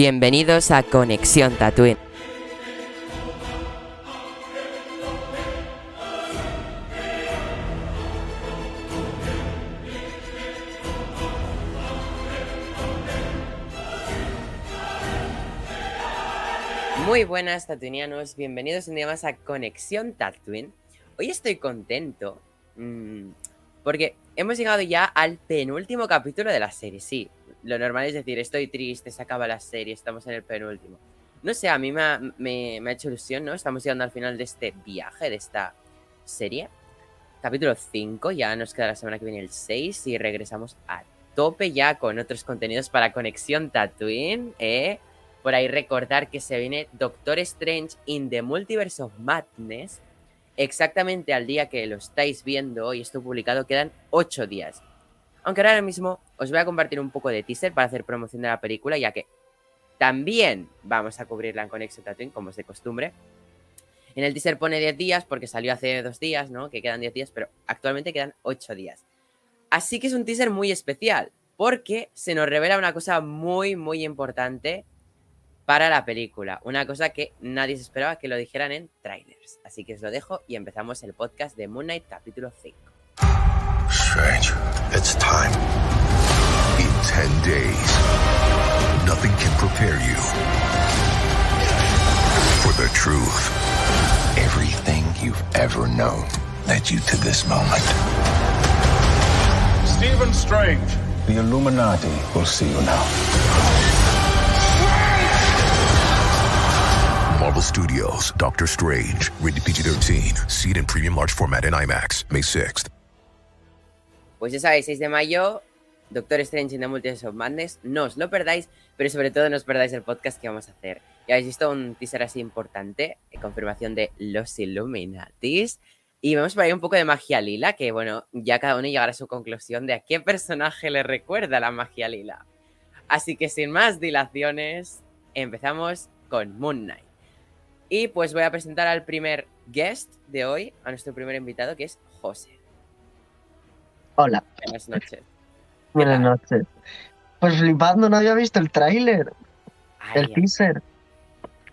Bienvenidos a Conexión Tatooine. Muy buenas tatuinianos, bienvenidos un día más a Conexión Tatooine. Hoy estoy contento mmm, porque hemos llegado ya al penúltimo capítulo de la serie. Sí, lo normal es decir, estoy triste, se acaba la serie, estamos en el penúltimo. No sé, a mí me ha, me, hecho ilusión, ¿no? Estamos llegando al final de este viaje, de esta serie. Capítulo 5, ya nos queda la semana que viene el 6 y regresamos a tope ya con otros contenidos para Conexión Tatooine, ¿eh? Por ahí recordar que se viene Doctor Strange in the Multiverse of Madness. Exactamente al día que lo estáis viendo y esto publicado quedan 8 días. Aunque ahora mismo os voy a compartir un poco de teaser para hacer promoción de la película, ya que también vamos a cubrirla en Conexión Tatooine, como es de costumbre. En el teaser pone 10 días porque salió hace dos días, ¿no? Que quedan 10 días, pero actualmente quedan 8 días. Así que es un teaser muy especial porque se nos revela una cosa muy, muy importante para la película. Una cosa que nadie se esperaba que lo dijeran en trailers. Así que os lo dejo y empezamos el podcast de Moon Knight capítulo 5. Strange, it's time. In 10 days, nothing can prepare you for the truth. Everything you've ever known led you to this moment. Stephen Strange. The Illuminati will see you now. Marvel Studios, Doctor Strange, rated PG-13, seed and premium large format in IMAX, May 6th. Pues ya sabéis, 6 de mayo, Doctor Strange in the Multiverse of Madness. No os lo perdáis, pero sobre todo no os perdáis el podcast que vamos a hacer. Ya habéis visto un teaser así importante, eh, confirmación de los Illuminatis. Y vemos por ahí un poco de magia lila, que bueno, ya cada uno llegará a su conclusión de a qué personaje le recuerda la magia lila. Así que sin más dilaciones, empezamos con Moon Knight. Y pues voy a presentar al primer guest de hoy, a nuestro primer invitado, que es José. Hola, Buenas noches. buenas noches. Pues flipando, no había visto el tráiler, Ay, el teaser.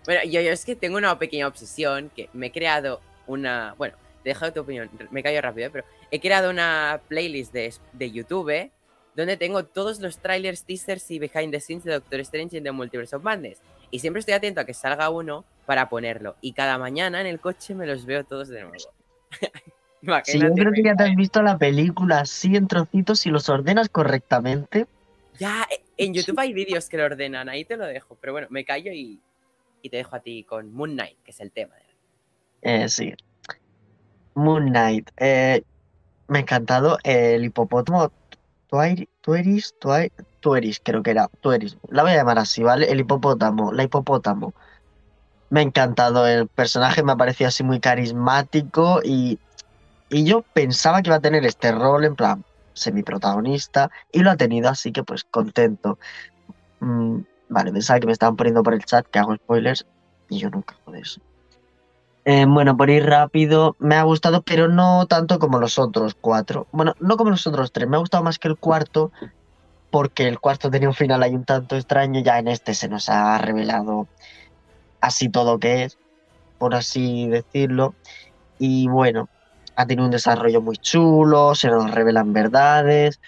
Bueno, yo, yo es que tengo una pequeña obsesión que me he creado una. Bueno, te he dejado tu opinión, me callo rápido, ¿eh? pero he creado una playlist de, de YouTube donde tengo todos los trailers, teasers y behind the scenes de Doctor Strange en The Multiverse of Madness. Y siempre estoy atento a que salga uno para ponerlo. Y cada mañana en el coche me los veo todos de nuevo. Sí, yo creo que ya te has visto la película así en trocitos y los ordenas correctamente. Ya, en YouTube hay vídeos que lo ordenan, ahí te lo dejo. Pero bueno, me callo y, y te dejo a ti con Moon Knight, que es el tema. Eh, sí. Moon Knight. eh, me ha encantado el hipopótamo. Tueris, Tueris, creo que era. Tueris. La voy a llamar así, ¿vale? El hipopótamo, la hipopótamo. Me ha encantado el personaje, me ha parecido así muy carismático y, y yo pensaba que iba a tener este rol en plan semiprotagonista y lo ha tenido, así que pues contento. Mm, vale, pensaba que me estaban poniendo por el chat que hago spoilers y yo nunca hago de eso. Eh, bueno, por ir rápido, me ha gustado, pero no tanto como los otros cuatro. Bueno, no como los otros tres, me ha gustado más que el cuarto, porque el cuarto tenía un final ahí un tanto extraño, ya en este se nos ha revelado así todo que es, por así decirlo. Y bueno, ha tenido un desarrollo muy chulo, se nos revelan verdades.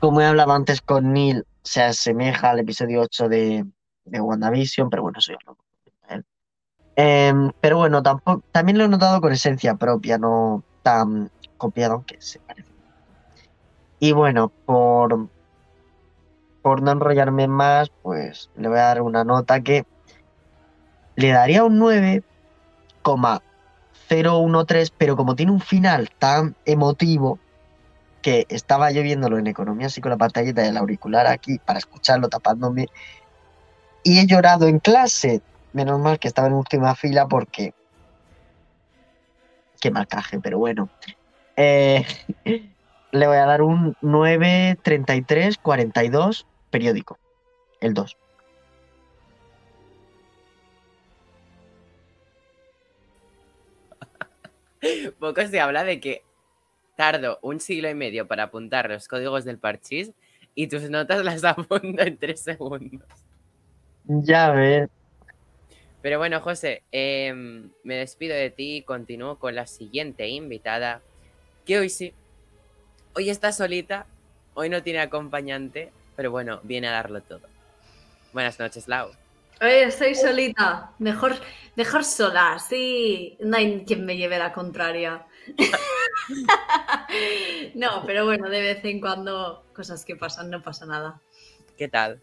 Como he hablado antes con Neil, se asemeja al episodio 8 de, de WandaVision, pero bueno, eso ya lo. Em, pero bueno, tampoco, también lo he notado con esencia propia, no tan copiado, aunque se parece. Y bueno, por, por no enrollarme más, pues le voy a dar una nota que le daría un 9,013, pero como tiene un final tan emotivo que estaba yo viéndolo en economía así con la pantallita del auricular aquí para escucharlo tapándome y he llorado en clase. Menos mal que estaba en última fila porque qué marcaje, pero bueno. Eh, le voy a dar un 93342 periódico, el 2. Poco se habla de que tardo un siglo y medio para apuntar los códigos del parchís y tus notas las apunto en tres segundos. Ya ves. Pero bueno, José, em, me despido de ti y continúo con la siguiente invitada, que hoy sí, hoy está solita, hoy no tiene acompañante, pero bueno, viene a darlo todo. Buenas noches, Lau. Oye, estoy solita. Mejor, mejor sola, sí. No hay quien me lleve la contraria. no, pero bueno, de vez en cuando cosas que pasan, no pasa nada. ¿Qué tal?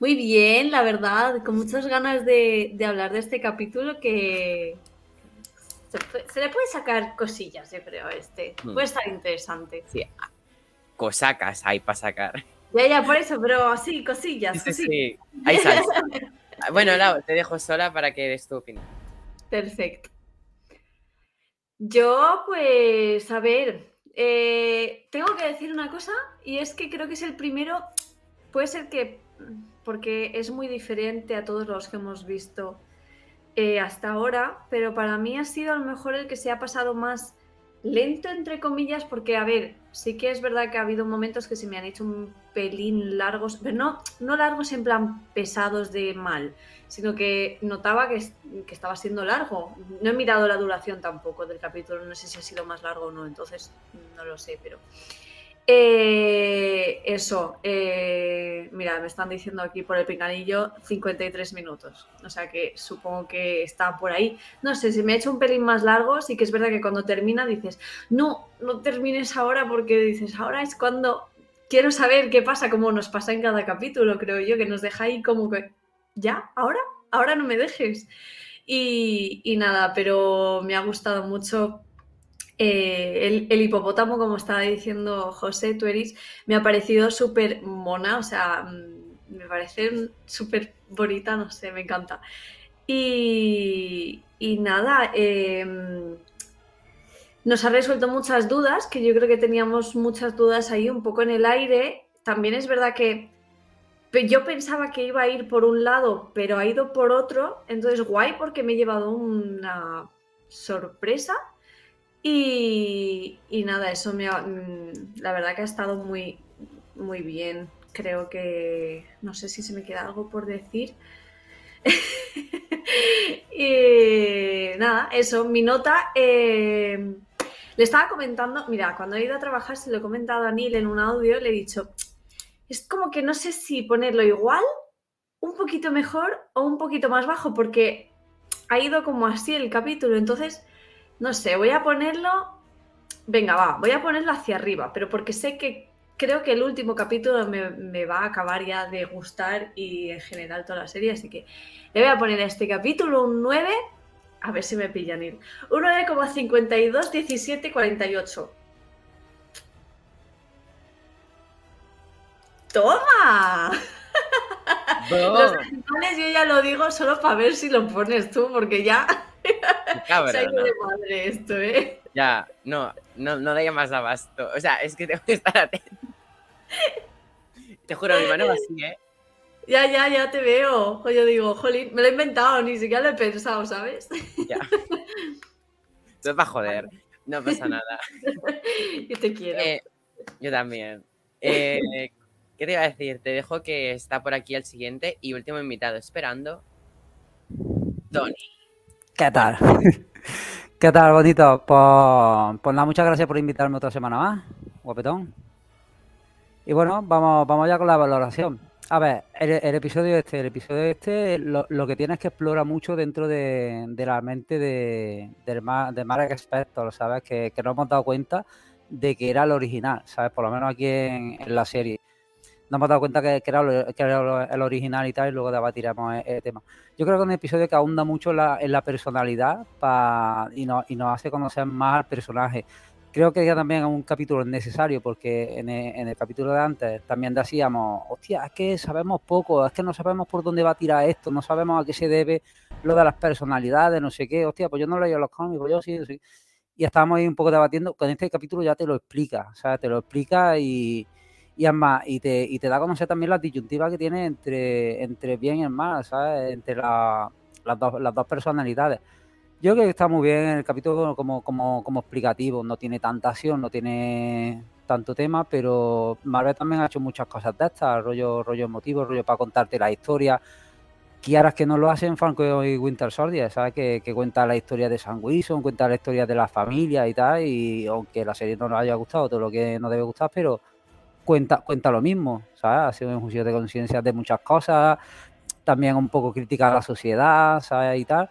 Muy bien, la verdad, con muchas ganas de, de hablar de este capítulo que se, le puede sacar cosillas, yo creo, a este. Hmm. Puede estar interesante. Sí, ah, cosacas hay para sacar. Ya, ya, por eso, pero sí, cosillas, Sí, sí, sí, hay salsa. Ah, Bueno, Lau, te dejo sola para que des tu opinión. Perfecto. Yo, pues, a ver, eh, tengo que decir una cosa y es que creo que es el primero, puede ser que, porque es muy diferente a todos los que hemos visto eh, hasta ahora, pero para mí ha sido a lo mejor el que se ha pasado más lento, entre comillas, porque, a ver, sí que es verdad que ha habido momentos que se me han hecho un pelín largos, pero no, no largos en plan pesados de mal, sino que notaba que, que estaba siendo largo. No he mirado la duración tampoco del capítulo, no sé si ha sido más largo o no, entonces no lo sé, pero... Eh, eso, eh, mira, me están diciendo aquí por el pinganillo 53 minutos, o sea que supongo que está por ahí. No sé, si me ha hecho un pelín más largo, sí que es verdad que cuando termina dices, no, no termines ahora porque dices, ahora es cuando quiero saber qué pasa, como nos pasa en cada capítulo, creo yo, que nos deja ahí como que, ¿ya? ¿Ahora? Ahora no me dejes. Y, y nada, pero me ha gustado mucho eh, el, hipopótamo, como estaba diciendo José Tueris, me ha parecido súper mona, o sea, mm, me parece súper bonita, no sé, me encanta. Y, y nada, eh, nos ha resuelto muchas dudas, que yo creo que teníamos muchas dudas ahí un poco en el aire. También es verdad que yo pensaba que iba a ir por un lado, pero ha ido por otro. Entonces, guay, porque me he llevado una sorpresa. Y, nada, eso me ha- mm, la verdad que ha estado muy, muy bien. Creo que no sé si se me queda algo por decir. y nada, eso, mi nota. eh, le estaba comentando, mira, cuando he ido a trabajar se lo he comentado a Neil en un audio, le he dicho, es como que no sé si ponerlo igual, un poquito mejor o un poquito más bajo, porque ha ido como así el capítulo, entonces, no sé, voy a ponerlo, venga, va, voy a ponerlo hacia arriba, pero porque sé que creo que el último capítulo me, me va a acabar ya de gustar y en general toda la serie, así que le voy a poner a este capítulo un 9, a ver si me pillan ir, un 9,52, 17, 48. ¡Toma! Los ¡Bum! decimales yo ya lo digo solo para ver si lo pones tú, porque ya Ido ¿no? de madre esto, ¿eh? Ya, no, no, no da más abasto. O sea, es que tengo que estar atento. Te juro, mi mano va así, ¿eh? Ya, ya, ya te veo. O yo digo, jolín, me lo he inventado, ni siquiera lo he pensado, ¿sabes? Ya. Todo es para joder. No pasa nada. y te quiero. Eh, yo también. Eh, ¿Qué te iba a decir? Te dejo que está por aquí el siguiente y último invitado esperando. Tony. ¿Qué tal? ¿Qué tal, bonito? Pues, pues nada, muchas gracias por invitarme otra semana más, guapetón. Y bueno, vamos, vamos ya con la valoración. A ver, el, el episodio este, el episodio este, lo, lo que tiene es que explora mucho dentro de, de la mente de, del Ma- de Marek Spector, ¿sabes? Que, que no hemos dado cuenta de que era el original, ¿sabes? Por lo menos aquí en, en la serie. Nos hemos dado cuenta que, que era, lo- que era lo- el original y tal, y luego debatiremos el, el tema. Yo creo que es un episodio que ahonda mucho la, en la personalidad pa- y, nos, y nos hace conocer más al personaje. Creo que ya también es un capítulo necesario porque en el, en el capítulo de antes también decíamos, hostia, es que sabemos poco, es que no sabemos por dónde va a tirar esto, no sabemos a qué se debe lo de las personalidades, no sé qué, hostia, pues yo no leo los cómics, yo sí, sí. Y estábamos ahí un poco debatiendo, con este capítulo ya te lo explica, o sea, te lo explica y, y es más, y te, y te da a conocer también la disyuntiva que tiene entre, entre bien y el mal, ¿sabes? Entre la- las, dos, las dos personalidades. Yo creo que está muy bien el capítulo como, como, como explicativo, no tiene tanta acción, no tiene tanto tema, pero Marvel también ha hecho muchas cosas de estas, rollo, rollo emotivo, rollo para contarte la historia. quieras que no lo hacen Falcon y Winter Soldier, ¿sabes? Que, que, cuenta la historia de Sam Wilson, cuenta la historia de la familia y tal, y aunque la serie no nos haya gustado, todo lo que nos debe gustar, pero cuenta, cuenta lo mismo, ¿sabes? Ha sido un juicio de conciencia de muchas cosas, también un poco crítica a la sociedad, ¿sabes? Y tal.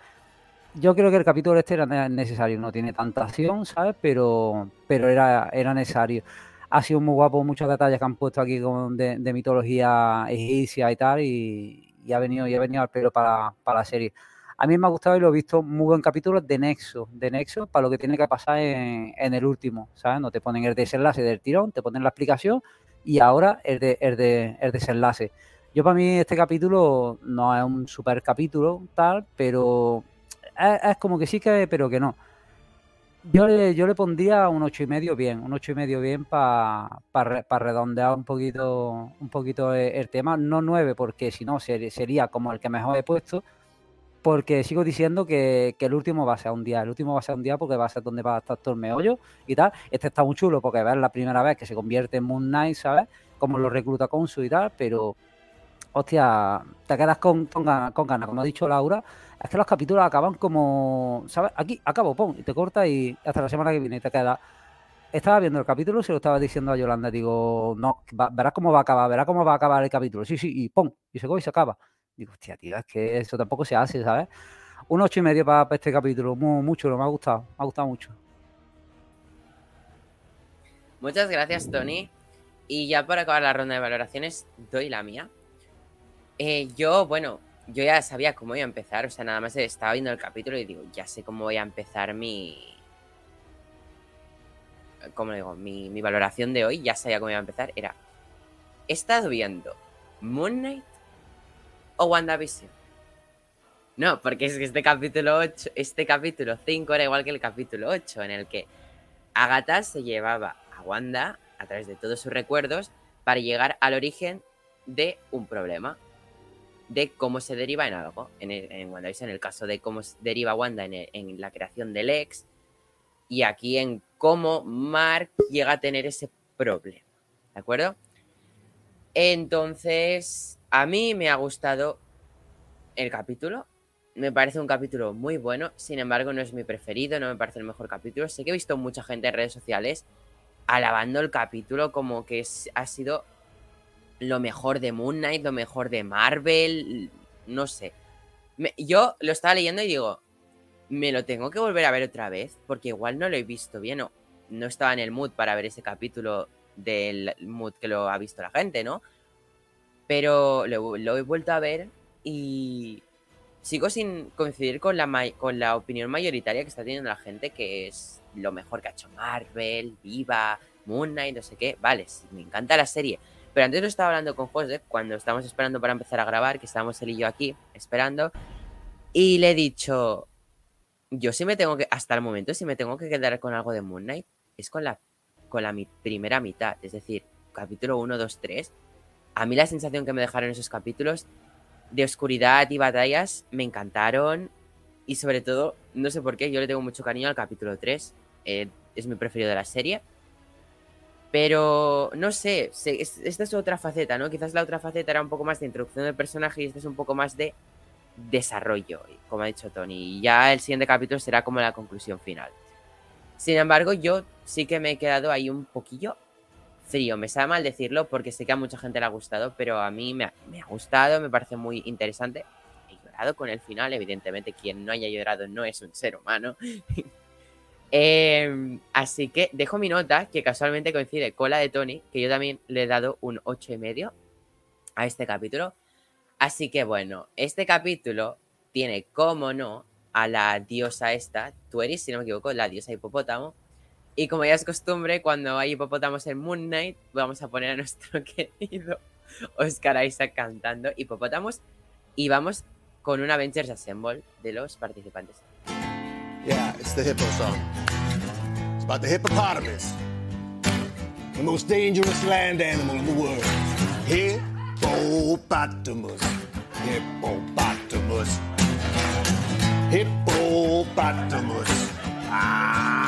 Yo creo que el capítulo este era necesario, no tiene tanta acción, ¿sabes? Pero, pero era, era necesario. Ha sido muy guapo muchos detalles que han puesto aquí con, de, mitología egipcia y tal, y, ha venido, y ha venido al pelo para, la serie. A mí me ha gustado y lo he visto muy buen capítulo de Nexo, de Nexo para lo que tiene que pasar en, el último, ¿sabes? No te ponen el desenlace del tirón, te ponen la explicación y ahora el, de, el, de, el desenlace. Yo para mí este capítulo no es un super capítulo tal, pero es, como que sí que, pero que no. Yo le, yo le pondría un ocho y medio bien, un ocho y medio bien para redondear un poquito, un poquito el, tema. No nueve, porque si no sería como el que mejor he puesto. Porque sigo diciendo que, el último va a ser un día. El último va a ser un día porque va a ser donde va a estar todo el meollo y tal. Este está muy chulo porque es la primera vez que se convierte en Moon Knight, ¿sabes? Como lo recluta con su y tal, pero hostia, te quedas con, con ganas, como ha dicho Laura, es que los capítulos acaban como, ¿sabes? Aquí, acabo, pum, y te corta y hasta la semana que viene te queda. Estaba viendo el capítulo se lo estaba diciendo a Yolanda, digo, no, verás cómo va a acabar, verás cómo va a acabar el capítulo. Sí, sí, y pum, y se y se acaba. Digo, hostia, tío, es que eso tampoco se hace, ¿sabes? Un ocho y medio para, este capítulo, muy, mucho, me ha gustado, me ha gustado mucho. Muchas gracias, Tony. Y ya para acabar la ronda de valoraciones, doy la mía. Eh, yo, bueno, yo ya sabía cómo iba a empezar, o sea, nada más estaba viendo el capítulo y digo, ya sé cómo voy a empezar mi... ¿Cómo digo? Mi, mi valoración de hoy, ya sabía cómo iba a empezar. Era, ¿he estado viendo Moon Knight o WandaVision? No, porque es que este capítulo 8, este capítulo 5 era igual que el capítulo 8, en el que Agatha se llevaba a Wanda a través de todos sus recuerdos para llegar al origen de un problema de cómo se deriva en algo. En, el, en WandaVision, en el caso de cómo se deriva Wanda en, la creación del ex. Y aquí en cómo Mark llega a tener ese problema. ¿De acuerdo? Entonces, a mí me ha gustado el capítulo. Me parece un capítulo muy bueno. Sin embargo, no es mi preferido, no me parece el mejor capítulo. Sé que he visto mucha gente en redes sociales alabando el capítulo como que ha sido lo mejor de Moon Knight, lo mejor de Marvel, no sé. yo lo estaba leyendo y digo, me lo tengo que volver a ver otra vez, porque igual no lo he visto bien o no estaba en el mood para ver ese capítulo del mood que lo ha visto la gente, ¿no? Pero lo, he vuelto a ver y sigo sin coincidir con la, con la opinión mayoritaria que está teniendo la gente, que es lo mejor que ha hecho Marvel, Viva, Moon Knight, no sé qué. Vale, me encanta la serie, pero antes lo estaba hablando con José cuando estábamos esperando para empezar a grabar, que estábamos él y yo aquí esperando. Y le he dicho, yo sí me tengo que, hasta el momento, si me tengo que quedar con algo de Moon Knight, es con la, con la primera mitad. Es decir, capítulo 1, 2, 3. A mí la sensación que me dejaron esos capítulos de oscuridad y batallas me encantaron. Y sobre todo, no sé por qué, yo le tengo mucho cariño al capítulo 3. Eh, es mi preferido de la serie. Pero no sé, esta es otra faceta, ¿no? Quizás la otra faceta era un poco más de introducción del personaje y esta es un poco más de desarrollo, como ha dicho Tony. Y ya el siguiente capítulo será como la conclusión final. Sin embargo, yo sí que me he quedado ahí un poquillo frío. Me sabe mal decirlo porque sé que a mucha gente le ha gustado, pero a mí me ha, me ha gustado, me parece muy interesante. He llorado con el final, evidentemente quien no haya llorado no es un ser humano. Em, así que dejo mi nota, que casualmente coincide con la de Tony, que yo también le he dado un 8,5 a este capítulo. Así que bueno, este capítulo tiene, como no, a la diosa esta, Tueris, si no me equivoco, la diosa hipopótamo. Y como ya es costumbre, cuando hay hipopótamos en Moon Knight, vamos a poner a nuestro querido Oscar Isaac cantando hipopótamos. Y vamos con un Avengers Assemble de los participantes. Yeah, it's the hippo song. It's about the hippopotamus, the most dangerous land animal in the world. Hippopotamus, hippopotamus, hippopotamus. Ow!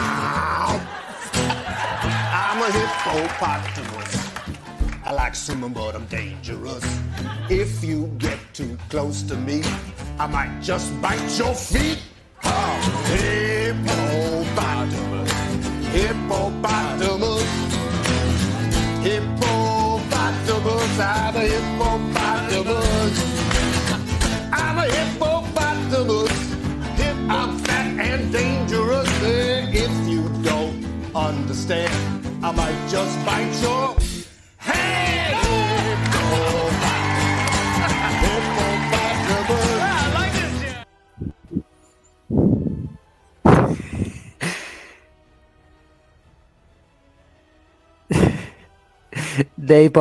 I'm a hippopotamus. I like swimming, but I'm dangerous. If you get too close to me, I might just bite your feet. Oh, hippopotamus, hippopotamus, hippopotamus. I'm a hippopotamus. I'm a hippopotamus. I'm fat and dangerous. If you don't understand, I might just bite your head. De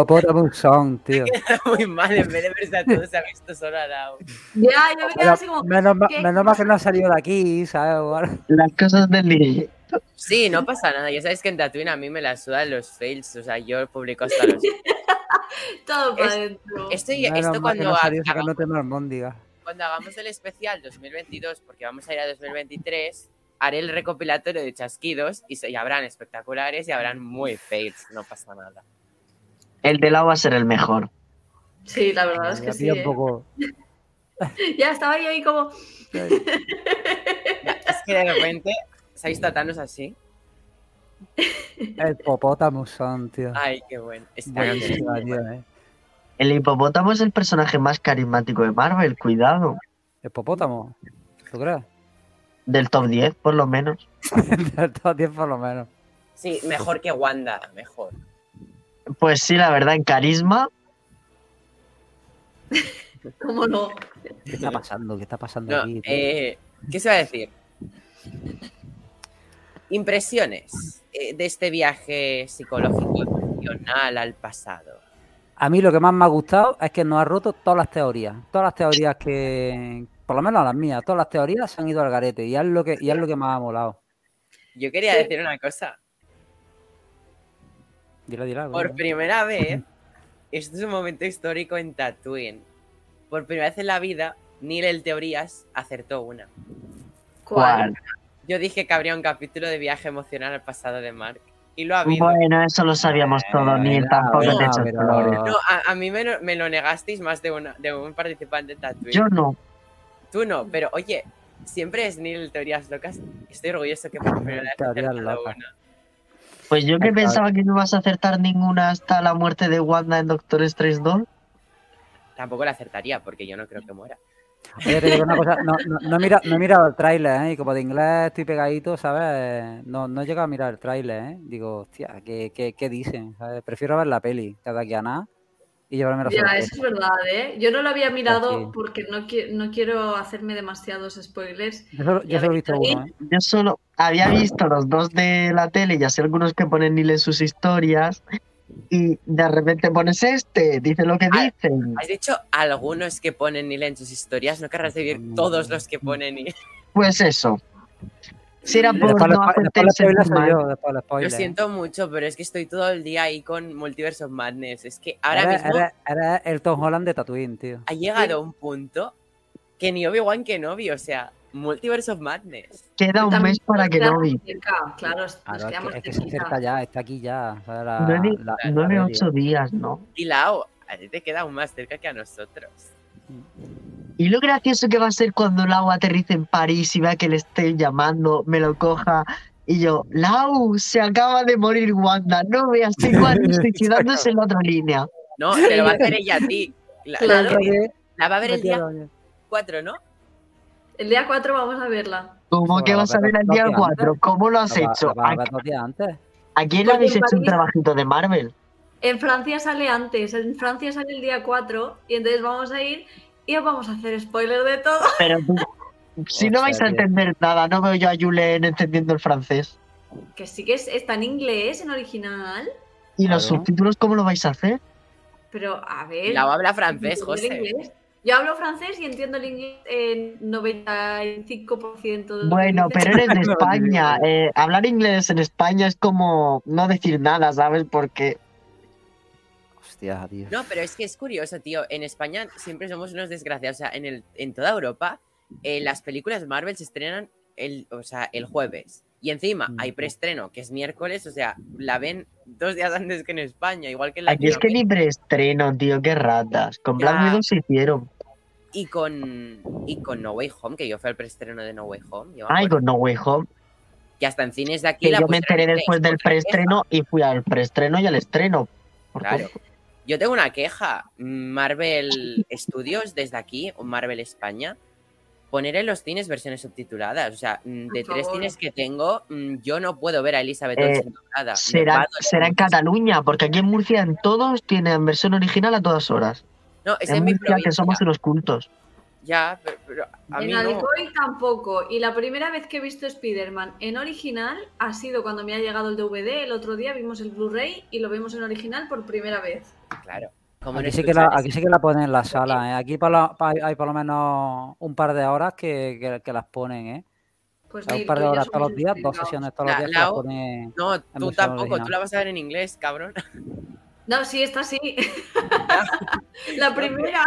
Song, tío. Muy mal, en vez de verse a todos, se ha visto solo a Lau. Ya, yo me quedé Pero así como. menos, mal que no ha salido de aquí, ¿sabes? Las cosas del. Sí, no pasa nada. Ya sabéis que en Tatooine a mí me la sudan los fails. O sea, yo publico hasta los. Todo para Es- adentro. Esto, cuando, no hagamos, cuando hagamos el especial 2022, porque vamos a ir a 2023, haré el recopilatorio de chasquidos y, se, y habrán espectaculares y habrán muy fails. No pasa nada. El de la va a ser el mejor. Sí, la verdad es que sí. ¿eh? un poco. Ya estaba yo ahí como. Es que de repente a Thanos así. El Hippopotamus Song, tío. Ay, qué bueno. Está Buenísima, bien. tío, eh. El hipopótamo es el personaje más carismático de Marvel, cuidado. Hipopótamo. ¿Tú crees? Del top 10, por lo menos. Del top 10 por lo menos. Sí, mejor que Wanda, mejor. Pues sí, la verdad, en carisma, ¿Cómo no? ¿Qué está pasando? ¿Qué está pasando No, aquí? eh, ¿Qué se va a decir? Impresiones eh, de este viaje psicológico emocional al pasado. A mí lo que más me ha gustado es que nos ha roto todas las teorías. Todas las teorías que, por lo menos las mías, todas las teorías se han ido al garete y es lo que, y es lo que más ha molado. Yo quería Sí. decir una cosa. Dile, dile algo, Por primera vez, esto es un momento histórico en Tatooine. Por primera vez en la vida, Neil el Teorías acertó una. ¿Cuál? Yo dije que habría un capítulo de viaje emocional al pasado de Mark. Y lo ha habido. Bueno, eso lo sabíamos todo, ni Bueno, tampoco te flores. No, a, a mí me, lo- me lo negasteis más de, una, de un participante de. Yo no. Tú no, pero oye, siempre es Neil Teorías Locas. Estoy orgulloso que por primera vez una. Pues yo que pensaba que no ibas a acertar ninguna hasta la muerte de Wanda en Doctor Strange 2. Tampoco la acertaría porque yo no creo que muera. Oye, te digo una cosa, no, no, no he mirado, no he mirado el tráiler, ¿eh? Y como de inglés estoy pegadito, ¿sabes? No, no he llegado a mirar el tráiler, ¿eh? Digo, hostia, ¿qué, qué, qué dicen? ¿sabes? Prefiero ver la peli que de aquí a nada y llevarme la Ya, sorpresa. eso es verdad, ¿eh? Yo no lo había mirado sí. porque no, qui- no quiero hacerme demasiados spoilers. Yo solo, yo Ya solo he visto uno, ¿eh? Yo solo había visto los dos de la tele y así algunos que ponen Neil en sus historias. Y de repente pones este, dice lo que Ah, dicen. Has dicho algunos que ponen Neil en sus historias, no querrás decir todos los que ponen Neil. Pues eso. Si era por Después, no mal. yo, Lo siento mucho, pero es que estoy todo el día ahí con Multiverse of Madness. Es que ahora mismo eres el Tom Holland de Tatooine, tío. ha llegado un punto que ni Obi-Wan que Novi, o sea, Multiverse of Madness. Queda un mes para que no quedamos vi. cerca, Claro, nos Claro, es quedamos que, es que se cerquita. acerca ya, está aquí ya. Nueve, ocho días, ¿no? Y Lao, a ti te queda aún más cerca que a nosotros. Y lo gracioso que va a ser cuando Lau aterrice en París y vea que le estén llamando, me lo coja. Y yo, Lau, se acaba de morir Wanda, no veas que cuando suicidándose en la otra línea. No, te lo va a hacer ella a ti. La, la- Claro. la va a ver el día Metido- 4, ¿no? El día 4 vamos a verla. ¿Cómo que vas a va a ver el día dos días 4? ¿Cómo lo has la va- hecho? la va a ¿A, a quién le Porque habéis hecho un trabajito de Marvel? En Francia sale antes, en Francia sale el día 4 y entonces vamos a ir y os vamos a hacer spoiler de todo. Pero tú, si no vais a entender nada, no veo yo a Julen entendiendo el francés. Que sí que es, está en inglés, en original, ¿Y los subtítulos cómo lo vais a hacer? pero a ver... Lao habla francés, ¿entiendo el José. Yo hablo francés y entiendo el inglés en 95% de lo que Bueno, pero eres de España. eh, hablar inglés en España es como no decir nada, ¿sabes? Porque Hostia, tío. No, pero es que es curioso, tío. En España siempre somos unos desgraciados. O sea, en, el, en toda Europa, eh, las películas Marvel se estrenan el, o sea, el jueves. Y encima hay preestreno, que es miércoles, o sea, la ven dos días antes que en España, igual que en Aquí es que ni preestreno, tío, qué ratas. Con Black. Widow se hicieron. Y con, y con No Way Home, que yo fui al preestreno de No Way Home. yo Ay, con No Way Home. Que hasta en cines de aquí Que la yo me enteré en después del preestreno y fui al preestreno y al estreno. Claro. Yo tengo una queja. Marvel Studios, desde aquí, o Marvel España, poner en los cines versiones subtituladas. O sea, mm, de Por tres favor. cines que tengo, mm, yo no puedo ver a Elizabeth Eh, Olsen doblada. Será, será en. Cataluña, porque aquí en Murcia en todos tienen versión original a todas horas. No, es En en mi Murcia que provincia. somos unos cultos. Ya, pero, pero a mí en no. Alcoy tampoco. Y la primera vez que he visto Spider-Man en original ha sido cuando me ha llegado el DVD. El otro día vimos el Blu-ray y lo vimos en original por primera vez. Claro. Como Aquí no sí, que la, escuchar aquí sí que la ponen en la sala, ¿eh? Aquí por lo- pa- hay por lo menos un par de horas que, que- que las ponen, ¿eh? Pues Hay un par de horas todos los días, dos sesiones todos los La- días que las ponen. No, tú tampoco, original. tú la vas a ver en inglés, cabrón. No, sí, esta sí. la primera.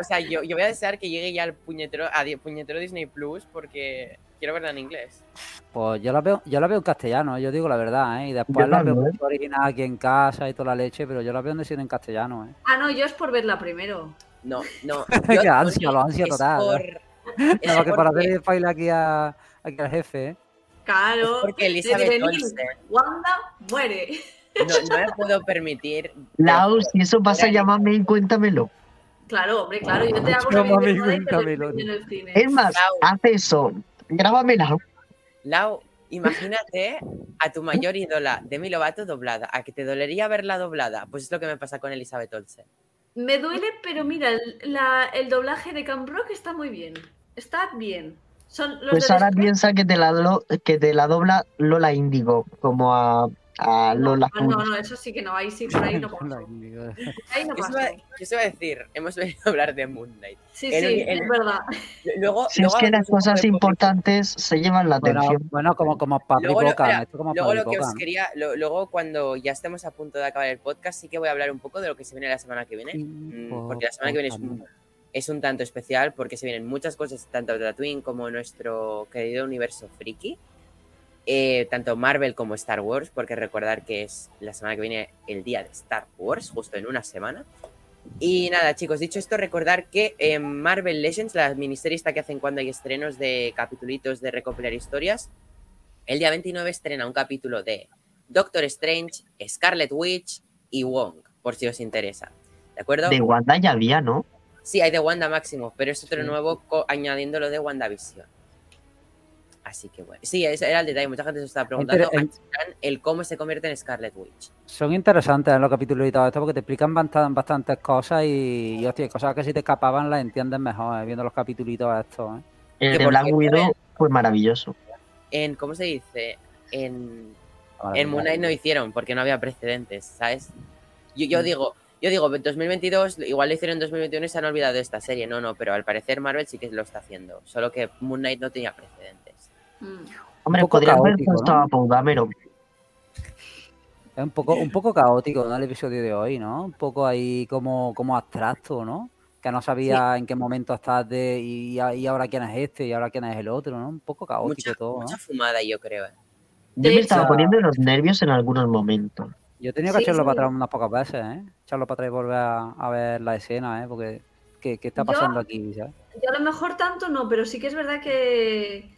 o sea, yo, yo voy a desear que llegue ya al puñetero, a puñetero Disney Plus porque quiero verla en inglés. Pues yo la veo, yo la veo en castellano, yo digo la verdad, ¿eh? Y después Yo la veo también. original aquí en casa y toda la leche, pero yo la veo en decir en castellano, ¿eh? Ah, no, yo es por verla primero. No, no. Qué ansia, lo ansia es total, por- ¿eh? es Nada más que para porque- hacer baile aquí, a, aquí al jefe, ¿eh? Claro. es porque Elizabeth diré, "Neil, Olsen Wanda muere. No, no me puedo permitir. Lau, si eso pasa, llámame y cuéntamelo. Claro, hombre, claro. Yo te hago te lo cuéntamelo. en el cine. Es más, Lau. haz eso. Grábamela. Lau, imagínate a tu mayor ídola, Demi Lovato, doblada. ¿A que te dolería verla doblada? Pues es lo que me pasa con Elizabeth Olsen. Me duele, pero mira, el, la- el doblaje de Camp Rock está muy bien. Está bien. Son los Pues ahora después- piensa que te la, que te la dobla Lola Índigo, como a, a Lola no, Kun. no, eso sí que no, ahí sí, por ahí no pasó. Ahí no ¿Qué se va, qué se va a decir? Hemos venido a hablar de Moon Knight. Sí, el- sí, el- es verdad. Luego, Si es que las cosas importantes se llevan la Bueno, atención. bueno, como, como Papi Luego lo- esto como Luego lo que os quería, lo- luego cuando ya estemos a punto de acabar el podcast, sí que voy a hablar un poco de lo que se viene la semana que viene. Mm, Porque la semana que viene es un, es un tanto especial porque se vienen muchas cosas, tanto de Tatooine como nuestro querido universo friki. Eh, tanto Marvel como Star Wars, porque recordar que es la semana que viene el día de Star Wars, justo en una semana. Y nada, chicos, dicho esto, recordar que en Marvel Legends, la miniserie esta que hacen cuando hay estrenos de capitulitos de recopilar historias, el día 29 estrena un capítulo de Doctor Strange, Scarlet Witch y Wong, por si os interesa. ¿De acuerdo? De Wanda ya había, ¿no? Sí, hay de Wanda Máximo, pero es otro Sí. nuevo añadiendo lo de WandaVision. Así que bueno. Sí, ese era el detalle. Mucha gente se estaba preguntando Inter- el cómo se convierte en Scarlet Witch. Son interesantes en los capítulos y todo esto porque te explican bastan- bastantes cosas y, y, hostia, cosas que si te escapaban las entiendes mejor eh, viendo los capítulos estos. ¿eh? El Que de Black Widow fue maravilloso. En, ¿cómo se dice? En, Moon Knight no hicieron porque no había precedentes, ¿sabes? Yo, Mm. yo digo, yo digo, 2022, igual lo hicieron en 2021 y se han olvidado de esta serie. No, no, pero al parecer Marvel sí que lo está haciendo. Solo que Moon Knight no tenía precedentes. Mm. Hombre, poco podrían haber puesto ¿no? a Paul Dameron. Es un poco, un poco caótico ¿no? el episodio de hoy, ¿no? Un poco ahí como, como abstracto, ¿no? Que no sabía en qué momento estás de y, y ahora quién es este y ahora quién es el otro, ¿no? Un poco caótico Mucha, todo, ¿no? mucha fumada, yo creo. ¿eh? Yo De me estaba poniendo los nervios en algunos momentos. Yo he tenido que Sí, echarlo sí. para atrás unas pocas veces, ¿eh? Echarlo para atrás y volver a, a ver la escena, ¿eh? Porque, ¿qué, qué está Yo- pasando aquí? ¿sabes? Yo a lo mejor tanto no, pero sí que es verdad que,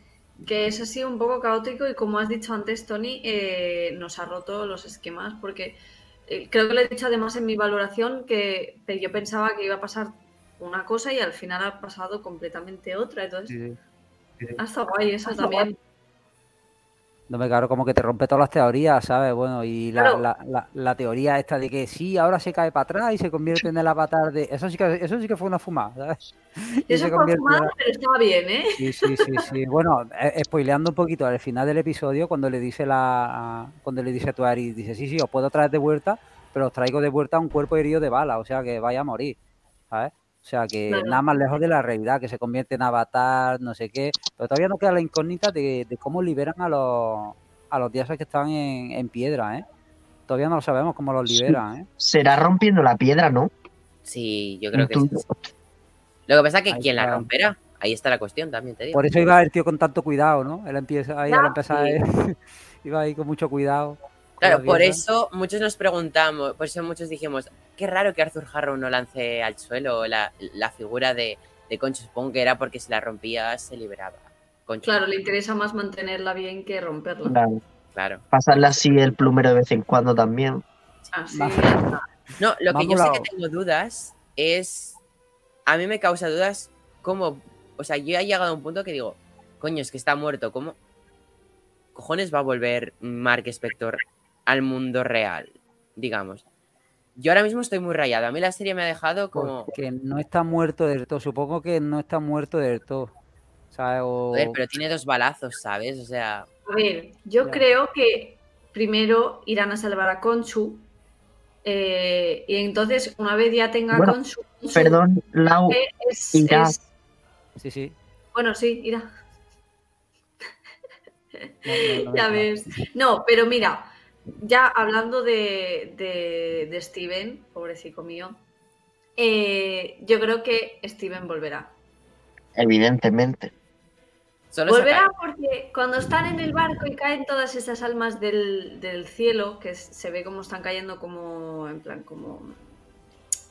que es así un poco caótico y como has dicho antes, Tony, eh, nos ha roto los esquemas porque eh, creo que lo he dicho además en mi valoración que yo pensaba que iba a pasar una cosa y al final ha pasado completamente otra. Entonces, ha estado guay eso también. No me claro, como que te rompe todas las teorías, ¿sabes? Bueno, y la, Claro. la, la, la teoría esta de que sí, ahora se cae para atrás y se convierte en el avatar de. Eso sí que, eso sí que fue una fumada, ¿sabes? Y Eso se fue en la- pero estaba bien, ¿eh? Sí, sí, sí, sí. Bueno, eh, spoileando un poquito, al final del episodio, cuando le dice la cuando le dice a Tuari, dice, sí, sí, os puedo traer de vuelta, pero os traigo de vuelta un cuerpo herido de bala, o sea que vaya a morir, ¿sabes? O sea que Claro. nada más lejos de la realidad, que se convierte en avatar, no sé qué, pero todavía no queda la incógnita de, de cómo liberan a los, a los dioses que están en, en piedra, ¿eh? Todavía no lo sabemos cómo los liberan, ¿eh? Será rompiendo la piedra, ¿no? Sí, yo creo que sí. Lo que pasa es que Ahí ¿quién la romperá? Ahí está la cuestión también, te digo. Por eso iba el tío con tanto cuidado, ¿no? Él empieza ahí, sí. eh, iba ahí con mucho cuidado. Claro, la por eso muchos nos preguntamos, por eso muchos dijimos, qué raro que Arthur Harrow no lance al suelo la, la figura de, de Concho. Supongo que era porque si la rompía se liberaba. Concho. Claro, le interesa más mantenerla bien que romperla. Claro, Claro. pasarle así el plumero de vez en cuando también. Así. Va. No, lo que yo sé que tengo dudas es. A mí me causa dudas cómo. O sea, yo he llegado a un punto que digo, coño, es que está muerto. ¿Cómo cojones va a volver Mark Spector al mundo real? Digamos. Yo ahora mismo estoy muy rayado. A mí la serie me ha dejado como. Porque no está muerto del todo. Supongo que no está muerto del todo. O- Joder, pero tiene dos balazos, ¿sabes? O sea. A ver, yo Ya. creo que primero irán a salvar a Conchu. eh, y entonces, una vez ya tenga a Bueno, Conchu, Conchu, Perdón, Lau, eh, es- irá. es- Sí, sí. bueno, sí, irá. No, no, no me Ya ves. No, pero mira, ya hablando de, de, de Steven, pobrecito mío, eh, yo creo que Steven volverá. evidentemente. Solo Volverá porque cuando están en el barco y caen todas esas almas del, del cielo, que se ve como están cayendo como, en plan, como...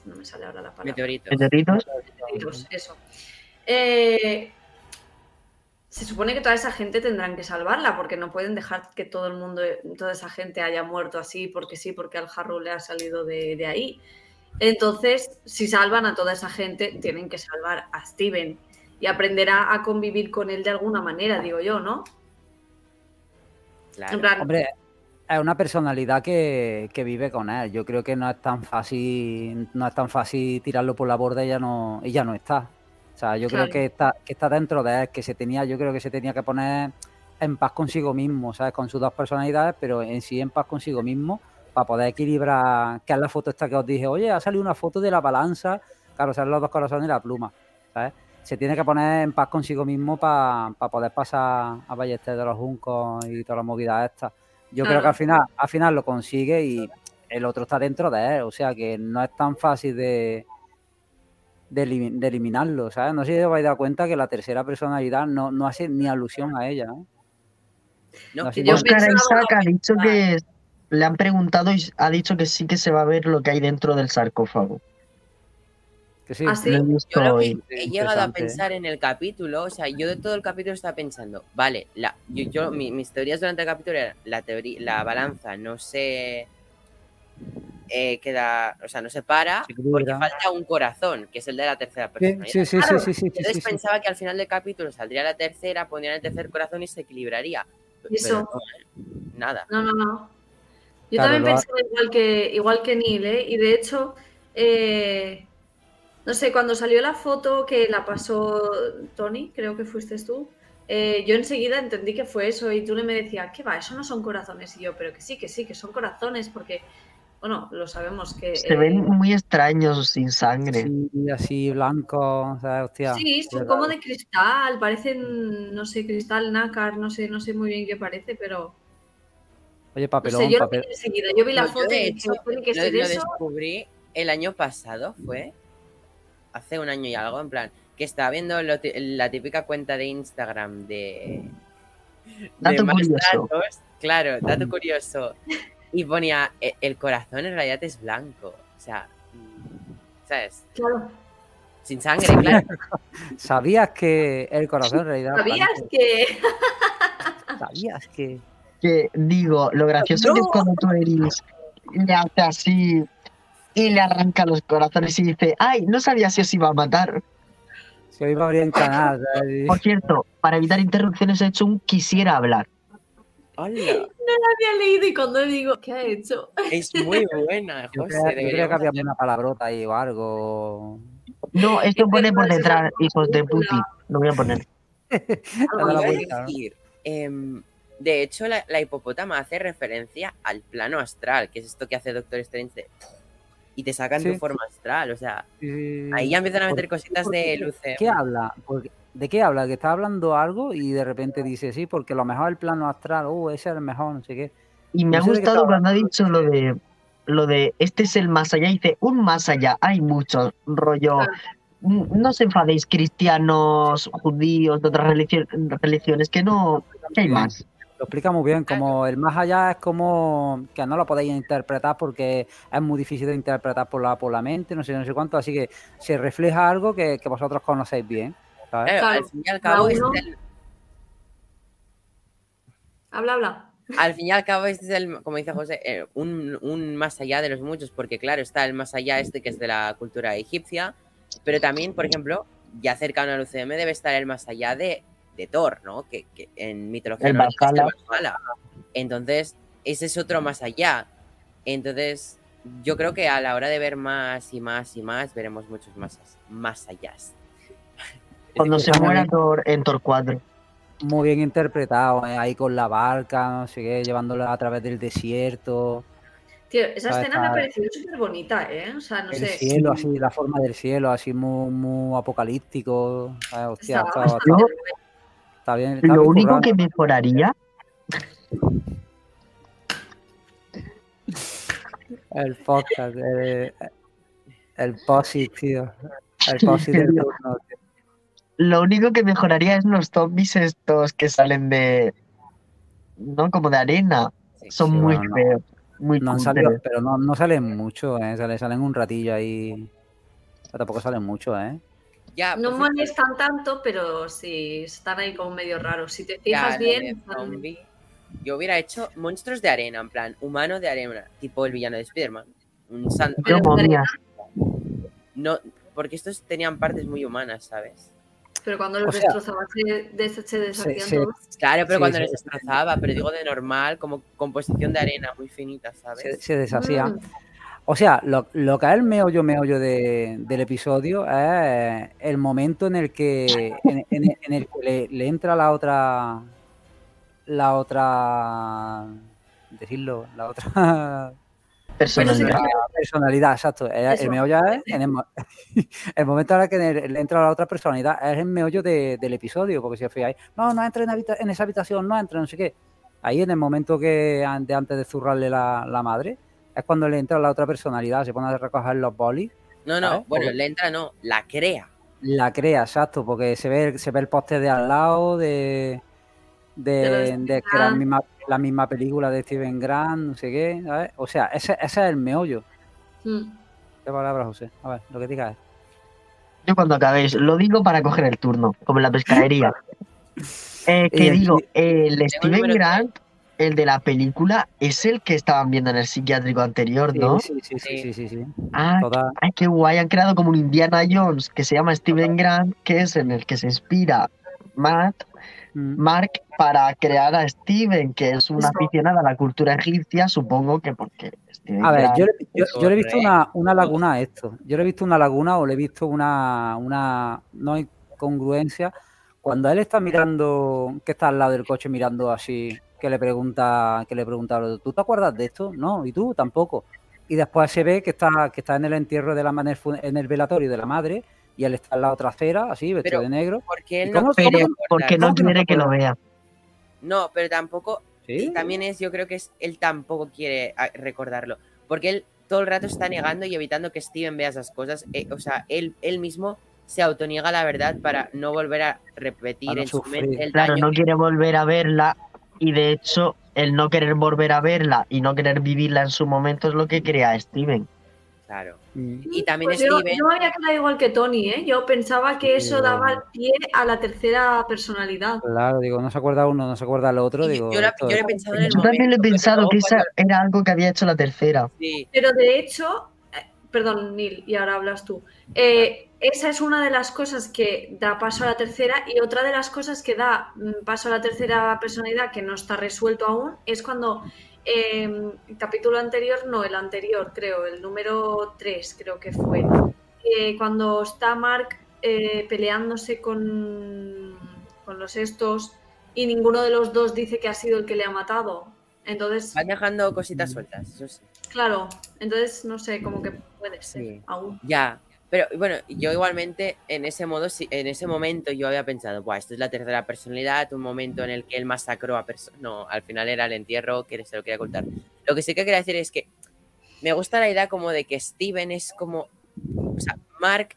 No me sale ahora la palabra. Meteoritos. Meteoritos, Meteoritos, eso. Eh, se supone que toda esa gente tendrán que salvarla, porque no pueden dejar que todo el mundo, toda esa gente haya muerto así, porque sí, porque al jarro le ha salido de, de ahí. Entonces, si salvan a toda esa gente, tienen que salvar a Steven y aprenderá a convivir con él de alguna manera, digo yo, ¿no? Claro. Plan, Hombre, es una personalidad que, que vive con él. Yo creo que no es tan fácil, no es tan fácil tirarlo por la borda y ya no, y ya no está. O sea, yo Claro. creo que está, que está dentro de él, que se tenía, yo creo que se tenía que poner en paz consigo mismo, ¿sabes? Con sus dos personalidades, pero en sí en paz consigo mismo, para poder equilibrar, que es la foto esta que os dije, oye, ha salido una foto de la balanza, claro, salen los dos corazones y la pluma, ¿sabes? Se tiene que poner en paz consigo mismo para poder pasar a Ballester de los Juncos y toda la movida esta. Yo creo que al final, al final lo consigue y el otro está dentro de él, o sea que no es tan fácil de, de, elimi- de eliminarlo, ¿sabes? No sé si os vais a dar cuenta que la tercera personalidad no, no hace ni alusión a ella, ¿no? No, No, que sí, yo Oscar Isaac ha dicho que le han preguntado y ha dicho que sí que se va a ver lo que hay dentro del sarcófago. Que sí. Ah, sí. Lo Yo lo que he llegado a pensar en el capítulo, o sea, yo de todo el capítulo estaba pensando, vale, la, yo, yo- mi- mis teorías durante el capítulo eran la teoría, la balanza no se eh, queda, o sea, no se para porque falta un corazón, que es el de la tercera persona. sí, sí, Claro. sí, sí, sí, sí, Entonces sí, sí. pensaba que al final del capítulo saldría la tercera, pondrían el tercer corazón y se equilibraría. Pero Eso. ¿eh? nada. No, no, no. Yo Claro, también pensaba igual que, igual que Neil, ¿eh? Y de hecho, eh, no sé, cuando salió la foto que la pasó Tony, creo que fuiste tú, eh, yo enseguida entendí que fue eso y tú le me decías, ¿qué va? Eso no son corazones. Y yo, pero que sí, que sí, que son corazones porque, bueno, lo sabemos que... Se eh, ven muy extraños sin sangre. Sí, así blanco, o sea, hostia. Sí, son como raro. de cristal, parecen, no sé, cristal nácar, no sé, no sé muy bien qué parece, pero Oye, no papelón, sé, yo lo vi enseguida, yo vi la No, foto de y hecho, tiene que Lo, ser lo eso. descubrí el año pasado, fue hace un año y algo, en plan, que estaba viendo lo la típica cuenta de Instagram de, de Dato más curioso. datos, claro, dato curioso, y ponía "E- el corazón en realidad es blanco, o sea, mm, ¿sabes? Claro. Sin sangre, claro. ¿Sabías que el corazón en realidad ¿Sabías blanco? que ¿Sabías que...? Que digo, lo gracioso que es cuando tú eres le hace así y le arranca los corazones y dice, ay, no sabía si os iba a matar. Se va a abrir en canal. Por cierto, para evitar interrupciones he hecho un quisiera hablar. Hola, había leído y cuando digo, ¿qué ha hecho? es muy buena, Yo José. creo, yo creo que deberíamos había hacer- una palabrota ahí o algo. No, esto Este pone por detrás, hijos de puti. Lo voy a poner. La a ¿no? decir, em, de hecho, la, la hipopótama hace referencia al plano astral, que es esto que hace Doctor Strange de- y te sacan tu Sí. forma astral. O sea, Sí. ahí ya empiezan a meter ¿Por- cositas de luce. ¿Qué habla? Porque- ¿De qué habla? Que está hablando algo y de repente dice sí, porque lo mejor el plano astral, uh, ese es el mejor, no sé qué. Y me No ha gustado cuando ha dicho lo de lo de este es el más allá. Dice un más allá, hay muchos, rollo. mm, no os enfadéis, cristianos, judíos, de otras religio- religiones, que no, que hay más. Lo explica muy bien, como el más allá es como que no lo podéis interpretar porque es muy difícil de interpretar por la, por la mente, no sé, no sé cuánto, así que se refleja algo que, que vosotros conocéis bien. ¿Sabes? Claro, Claro, al fin y al cabo, este es el- Habla, habla. al fin y al cabo, este es el, como dice José, eh, un, un más allá de los muchos, porque claro, está el más allá este que es de la cultura egipcia, pero también, por ejemplo, ya cercano al UCM debe estar el más allá de, de Thor, ¿no? Que, que en mitología El. Valhalla. Entonces, ese es otro más allá. Entonces, yo creo que a la hora de ver más y más y más, veremos muchos más, más allá. Cuando se muera bien- Thor en Thor 4. Muy bien interpretado, eh, ahí con la barca, no sé qué, llevándola a través del desierto, Tío, esa escena me ha parecido súper bonita, ¿eh? O sea, no el sé. cielo, así, la forma del cielo, así muy, muy apocalíptico. ¿sabes? Hostia, Está está, bastante Yo- guay. está bien. está Lo bien único currado. que mejoraría, El podcast, el, el posit, tío. El posit del turno, tío. Lo único que mejoraría es los zombies estos que salen de, no, como de arena. Sí, Son sí, muy bueno, no. feos, muy No salido, pero no, no salen mucho, ¿eh? Salen, salen un ratillo ahí. Pero tampoco salen mucho, ¿eh? Ya, No por cierto, molestan tanto, pero sí están ahí como medio raros. Si te fijas bien, zombie, Yo hubiera hecho monstruos de arena, en plan, humano de arena, tipo el villano de Spider-Man. Un san- Yo Pero- momias. No, porque estos tenían partes muy humanas, ¿sabes? Pero cuando los O sea, destrozaba se, des- se deshacían todos. Claro, pero Sí, cuando sí. les destrozaba, pero digo de normal, como composición de arena muy finita, ¿sabes? Se, se deshacían. Mm, O sea, lo, lo que es el meollo meollo de- del episodio es el momento en el que en, en- en el que le, le entra la otra la otra decirlo, la otra Personalidad. la personalidad, exacto. El, meollo es en el, mo- el momento en el que le- entra la otra personalidad es el meollo de- del episodio, porque si os fijáis, no, no entra en, habita- en esa habitación, no entra, no sé qué. Ahí en el momento que de antes de zurrarle la, la madre, es cuando le entra la otra personalidad, se pone a recoger los bolis, No, no, ¿Sabes? bueno, Porque- le entra, no, la crea. la crea, exacto, porque se ve, se ve el poste de al lado de, de, que era la Grant. misma, la misma película de Steven Grant, no sé qué, ¿sabes? O sea, ese, ese es el meollo. mm. ¿Qué palabra, José? A ver, lo que digas. Yo cuando acabéis, lo digo para coger el turno, como en la pescadería. Eh, que el- digo, el Steven número Grant, el de la película, es el que estaban viendo en el psiquiátrico anterior, ¿no? Sí, sí, sí, sí, sí, sí. Ah, Total. ay, qué guay, han creado como un Indiana Jones que se llama Steven Grant, que es en el que se inspira Matt. Mark, para crear a Steven, que es una aficionada a la cultura egipcia, supongo que porque Steven A ver, yo, le- yo, yo le he visto una, una laguna a esto. Yo le he visto una laguna o le he visto una, una no incongruencia. Cuando él está mirando, que está al lado del coche mirando así, que le pregunta, que le pregunta, ¿tú te acuerdas de esto? No, y tú tampoco. Y después se ve que está, que está en el entierro de la madre, en el velatorio de la madre, y él está en la otra acera, así, vestido Pero- de negro. Porque él ¿Y no cómo- quiere porque no ¿Cómo que no quiere que lo vea. No, pero tampoco. ¿Sí? Y también es, yo creo que es, él tampoco quiere recordarlo. Porque él todo el rato está negando y evitando que Steven vea esas cosas. eh, o sea, él, él mismo se autoniega la verdad para no volver a repetir no en su mente el Claro, daño no que- quiere volver a verla y de hecho el no querer volver a verla y no querer vivirla en su momento es lo que crea a Steven. Claro. Mm. Y también Pues yo, Steven. yo me había quedado igual que Tony, ¿eh? Yo pensaba que eso daba el pie a la tercera personalidad. Claro, digo, no se acuerda uno, no se acuerda el otro. Digo, yo, la- yo he pensado en el Yo también lo he pensado que esa era algo que había hecho la tercera. sí, Pero de hecho, eh, perdón, Neil, y ahora hablas tú. Eh, esa es una de las cosas que da paso a la tercera y otra de las cosas que da mm, paso a la tercera personalidad que no está resuelto aún es cuando eh, el capítulo anterior, no, el anterior creo, el número 3 creo que fue, eh, cuando está Mark eh, peleándose con, con los estos y ninguno de los dos dice que ha sido el que le ha matado. Entonces, van dejando cositas sueltas, eso sí. Claro, entonces no sé, como que puede ser Sí. aún. Ya. Pero bueno, yo igualmente en ese modo, en ese momento yo había pensado, Buah, esto es la tercera personalidad, un momento en el que él masacró a personas. No, al final era el entierro que se lo quería ocultar. Lo que sí que quería decir es que me gusta la idea como de que Steven es como. O sea, Mark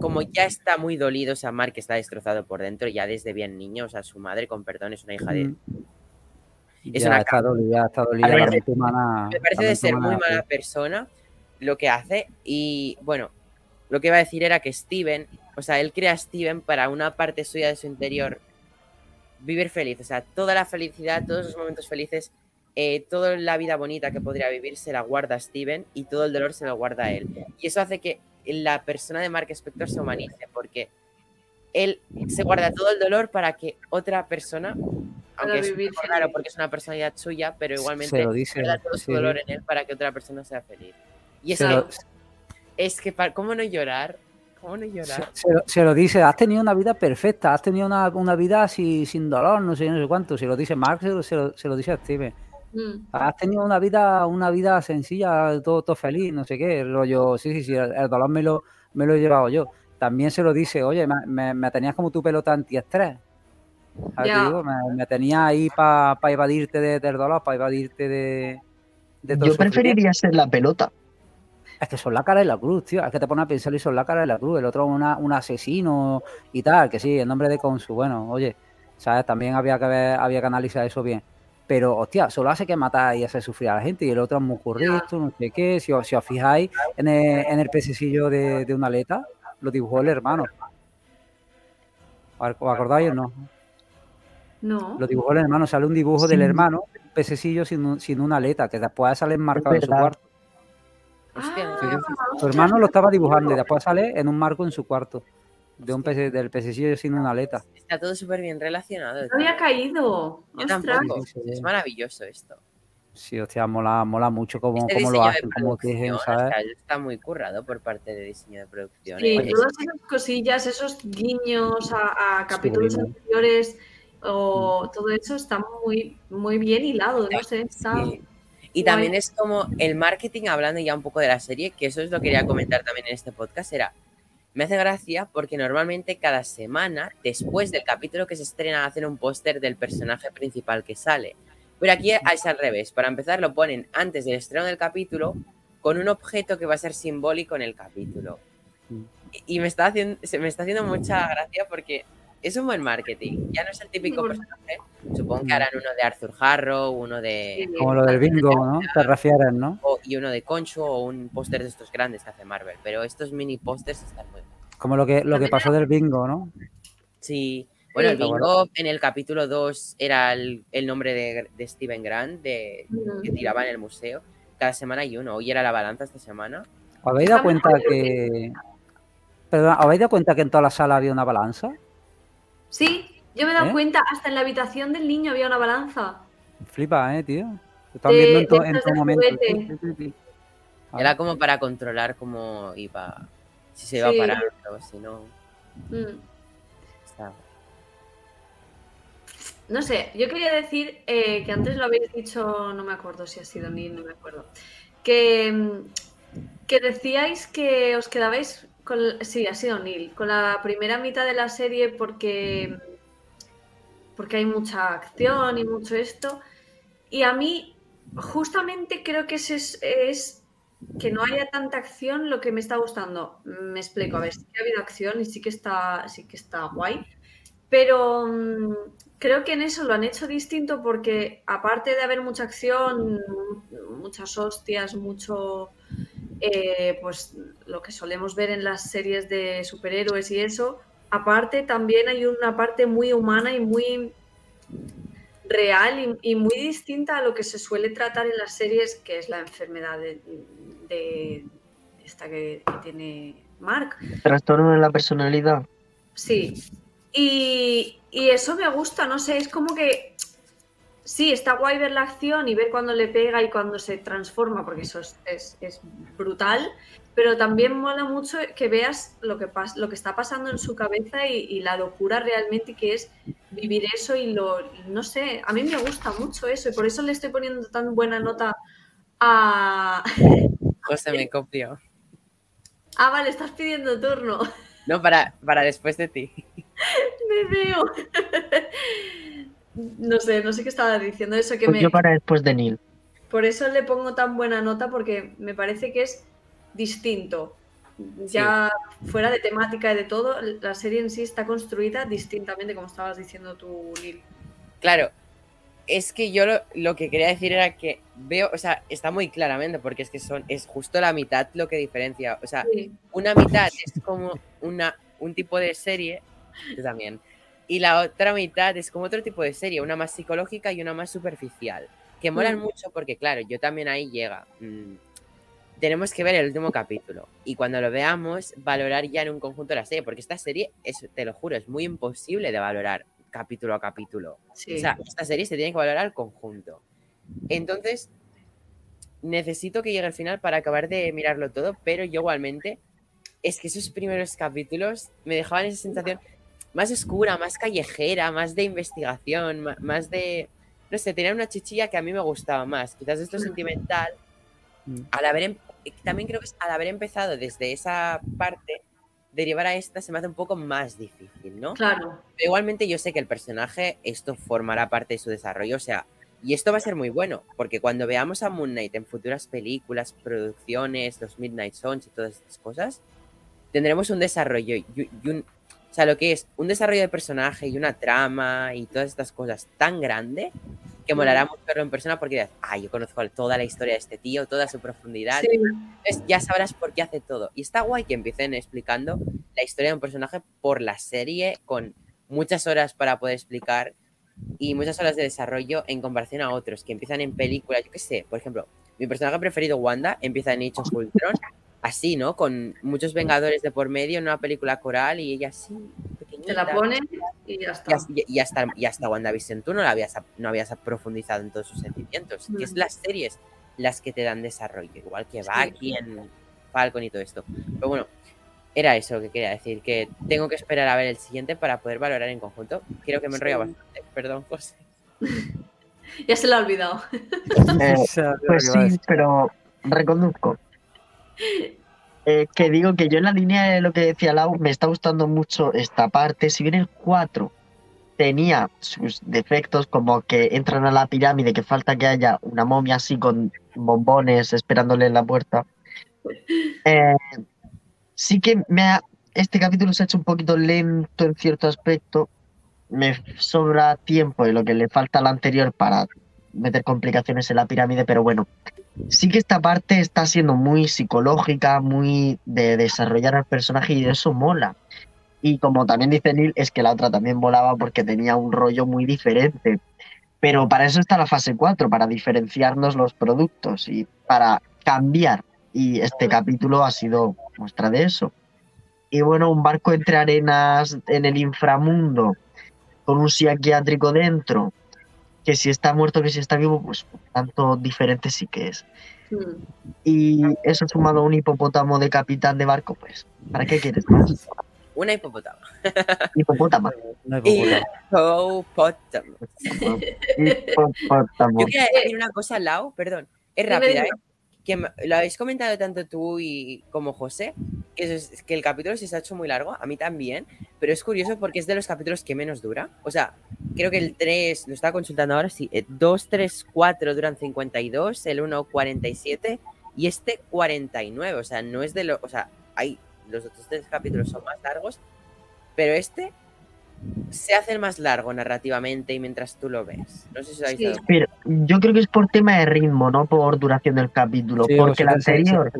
como ya está muy dolido, o sea, Mark está destrozado por dentro, ya desde bien niño, o sea, su madre, con perdón, es una hija de... Mm. Es ya una está dolida, está dolida. Ver, la mente humana- Me parece de ser muy mala persona lo que hace y bueno, lo que iba a decir era que Steven, o sea, él crea a Steven para una parte suya de su interior vivir feliz, o sea, toda la felicidad, todos los momentos felices, eh, toda la vida bonita que podría vivir se la guarda Steven y todo el dolor se lo guarda él. Y eso hace que la persona de Mark Spector se humanice porque él se guarda todo el dolor para que otra persona, aunque es vivir raro porque es una personalidad suya, pero igualmente Se lo dice. guarda todo su sí. dolor en él para que otra persona sea feliz. Y es Se que, lo- es que, ¿cómo no llorar? ¿Cómo no Se, llorar? se lo, se lo dice, has tenido una vida perfecta, has tenido una, una vida así, sin dolor, no sé, no sé cuánto. Se lo dice Mark, se lo, se lo- se lo dice a Steven. Mm. Has tenido una vida, una vida sencilla, todo, todo feliz, no sé qué, rollo, sí, sí, sí, el, el dolor me lo, me lo he llevado yo. También se lo dice, oye, me, me- me tenías como tu pelota antiestrés. ¿Sabes qué Ya. digo? Me, me tenías ahí para evadirte de- del dolor, para evadirte de, de todo Yo el preferiría ser la pelota. Es que son la cara de la cruz, tío. Es que te pones a pensar y son la cara de la cruz. El otro una, un asesino y tal, que sí, en nombre de Consu. Bueno, oye, ¿sabes? También había que ver, había que analizar eso bien. Pero, hostia, solo hace que matar y hacer sufrir a la gente. Y el otro es muy correcto, no sé qué. Si os, si os fijáis en el, en el pececillo de, de una aleta, lo dibujó el hermano. ¿Os acordáis o no? No. Lo dibujó el hermano. Sale un dibujo del hermano, un pececillo sin, sin una aleta, que después sale enmarcado en su cuarto. Su hermano lo estaba dibujando y después sale en un marco en su cuarto. De un pece, del pececillo sin una aleta. Está todo súper bien relacionado. no había caído. Sí, sí. Es maravilloso esto. Sí, hostia, mola, mola mucho cómo, Este cómo lo hacen, cómo tejen, ¿sabes? está muy currado por parte de diseño de producción. Sí, eh, todas esas cosillas, esos guiños a, a capítulos anteriores o todo eso está muy, muy bien hilado, no sé, está... Sí. Y también es como el marketing, hablando ya un poco de la serie, que eso es lo que quería comentar también en este podcast, era, me hace gracia porque normalmente cada semana, después del capítulo que se estrena, hacen un póster del personaje principal que sale. Pero aquí es al revés, para empezar lo ponen antes del estreno del capítulo con un objeto que va a ser simbólico en el capítulo. Mm. Y y me está haciendo, se me está haciendo mucha gracia porque es un buen marketing. Ya no es el típico Sí, personaje. Supongo que harán uno de Arthur Harrow, uno de... Como lo del bingo, ¿no? Te refieres, ¿no? o- y uno de Concho o un póster de estos grandes que hace Marvel. Pero estos mini pósters están muy bien. Como lo que, lo que pasó del bingo, ¿no? Sí. Bueno, el bingo en el capítulo 2 era el, el nombre de, de Steven Grant, de, que tiraba en el museo. Cada semana hay uno. Hoy era la balanza esta semana. ¿Os habéis dado cuenta que. Perdón, ¿os habéis dado cuenta que en toda la sala había una balanza? Sí, yo me he dado ¿Eh? cuenta, hasta en la habitación del niño había una balanza. Flipa, ¿eh, tío? Lo están viendo en, to- en todo momento. juguete. Sí, sí, sí, sí. Era como para controlar cómo iba. Si se iba Sí. parando, si no. Mm. está- No sé, yo quería decir eh, que antes lo habéis dicho, no me acuerdo si ha sido Neil, no me acuerdo, que, mm, que decíais que os quedabais sí, ha sido Neil, con la primera mitad de la serie porque, porque hay mucha acción y mucho esto, y a mí justamente creo que es, es que no haya tanta acción lo que me está gustando. Me explico, a ver, sí que ha habido acción y sí que está, sí que está guay, pero mm, creo que en eso lo han hecho distinto porque aparte de haber mucha acción, muchas hostias, mucho, eh, pues lo que solemos ver en las series de superhéroes y eso, aparte también hay una parte muy humana y muy real y, y muy distinta a lo que se suele tratar en las series, que es la enfermedad de, de esta que, que tiene Mark. Trastorno de la personalidad. Sí. Y, y eso me gusta, no sé, es como que sí, está guay ver la acción y ver cuando le pega y cuando se transforma, porque eso es, es- es brutal, pero también mola mucho que veas lo que, pas- lo que está pasando en su cabeza y, y la locura realmente que es vivir eso y lo, no sé, a mí me gusta mucho eso y por eso le estoy poniendo tan buena nota a... José me copió. Ah, vale, estás pidiendo turno. No, para, para después de ti. Me veo. No sé, no sé qué estaba diciendo eso, que Pues me, yo para después de Neil. por eso le pongo tan buena nota porque me parece que es distinto. ya fuera de temática y de todo, la serie en sí está construida distintamente, como estabas diciendo tú, Lil. Claro, es que yo lo, lo que quería decir era que veo, o sea, está muy claramente, porque es que son, es justo la mitad lo que diferencia. O sea, Sí. una mitad es como una, un tipo de serie, yo también, y la otra mitad es como otro tipo de serie, una más psicológica y una más superficial, que molan Mm. mucho porque, claro, yo también ahí llega. mm, tenemos que ver el último capítulo y cuando lo veamos, valorar ya en un conjunto la serie, porque esta serie, es, te lo juro, es muy imposible de valorar capítulo a capítulo. Sí. O sea, esta serie se tiene que valorar al conjunto. Entonces, necesito que llegue al final para acabar de mirarlo todo, pero yo igualmente, es que esos primeros capítulos me dejaban esa sensación más oscura, más callejera, más de investigación, más de... No sé, tenía una chichilla que a mí me gustaba más. Quizás esto sentimental, Mm. al haber... em- También creo que al haber empezado desde esa parte, derivar a esta se me hace un poco más difícil, ¿no? Claro. Pero igualmente yo sé que el personaje, esto formará parte de su desarrollo, o sea, y esto va a ser muy bueno, porque cuando veamos a Moon Knight en futuras películas, producciones, los Midnight Suns y todas estas cosas, tendremos un desarrollo y, un, sea, lo que es un desarrollo de personaje y una trama y todas estas cosas tan grande que molará mucho verlo en persona porque dirás, ah, yo conozco toda la historia de este tío, toda su profundidad, Sí. entonces ya sabrás por qué hace todo. Y está guay que empiecen explicando la historia de un personaje por la serie, con muchas horas para poder explicar y muchas horas de desarrollo en comparación a otros que empiezan en películas. Yo qué sé, por ejemplo, mi personaje preferido, Wanda, empieza en Age of Ultron, así, ¿no? Con muchos Vengadores de por medio en una película coral y ella así, pequeñita. Te la ponen y ya está. y- y hasta, y hasta WandaVision tú no, la habías, no habías profundizado en todos sus sentimientos. Que es Mm. las series las que te dan desarrollo, igual que Sí. Bucky en Falcon y todo esto. Pero bueno, era eso lo que quería decir, que tengo que esperar a ver el siguiente para poder valorar en conjunto. Creo que me he enrollado Sí. bastante. Perdón, José. Ya se la ha olvidado. Eh, O sea, lo Pues sí, pero reconduzco. Eh, que digo que yo en la línea de lo que decía Lau, me está gustando mucho esta parte. Si bien el 4 tenía sus defectos, como que entran a la pirámide, que falta que haya una momia así con bombones esperándole en la puerta. eh, sí que me ha- este capítulo se ha hecho un poquito lento en cierto aspecto. Me sobra tiempo de lo que le falta al anterior para meter complicaciones en la pirámide, pero bueno, sí que esta parte está siendo muy psicológica, muy de desarrollar al personaje y eso mola. Y como también dice Neil, es que la otra también volaba porque tenía un rollo muy diferente. Pero para eso está la fase 4, para diferenciarnos los productos y para cambiar. Y este capítulo ha sido muestra de eso. Y bueno, un barco entre arenas en el inframundo, con un psiquiátrico dentro, que si está muerto, que si está vivo, pues tanto diferente sí que es. Y eso sumado a un hipopótamo de capitán de barco, pues, ¿para qué quieres más? Una hipopótama. Hay poco. Hipopótamo. Hipopótamo. Yo quería decir una cosa, Lau, perdón. Es rápida. ¿eh? Que lo habéis comentado tanto tú y como José, que, es, que el capítulo se ha hecho muy largo, a mí también, pero es curioso porque es de los capítulos que menos dura. O sea, creo que el 3, lo estaba consultando ahora, sí, 2, 3, 4 duran 52, el 1 47 y este 49. O sea, no es de lo. O sea, hay. Los otros tres capítulos son más largos, pero este se hace el más largo narrativamente y mientras tú lo ves. No sé si os habéis Sí. dado Pero yo creo que es por tema de ritmo, no por duración del capítulo. Sí, porque el anterior,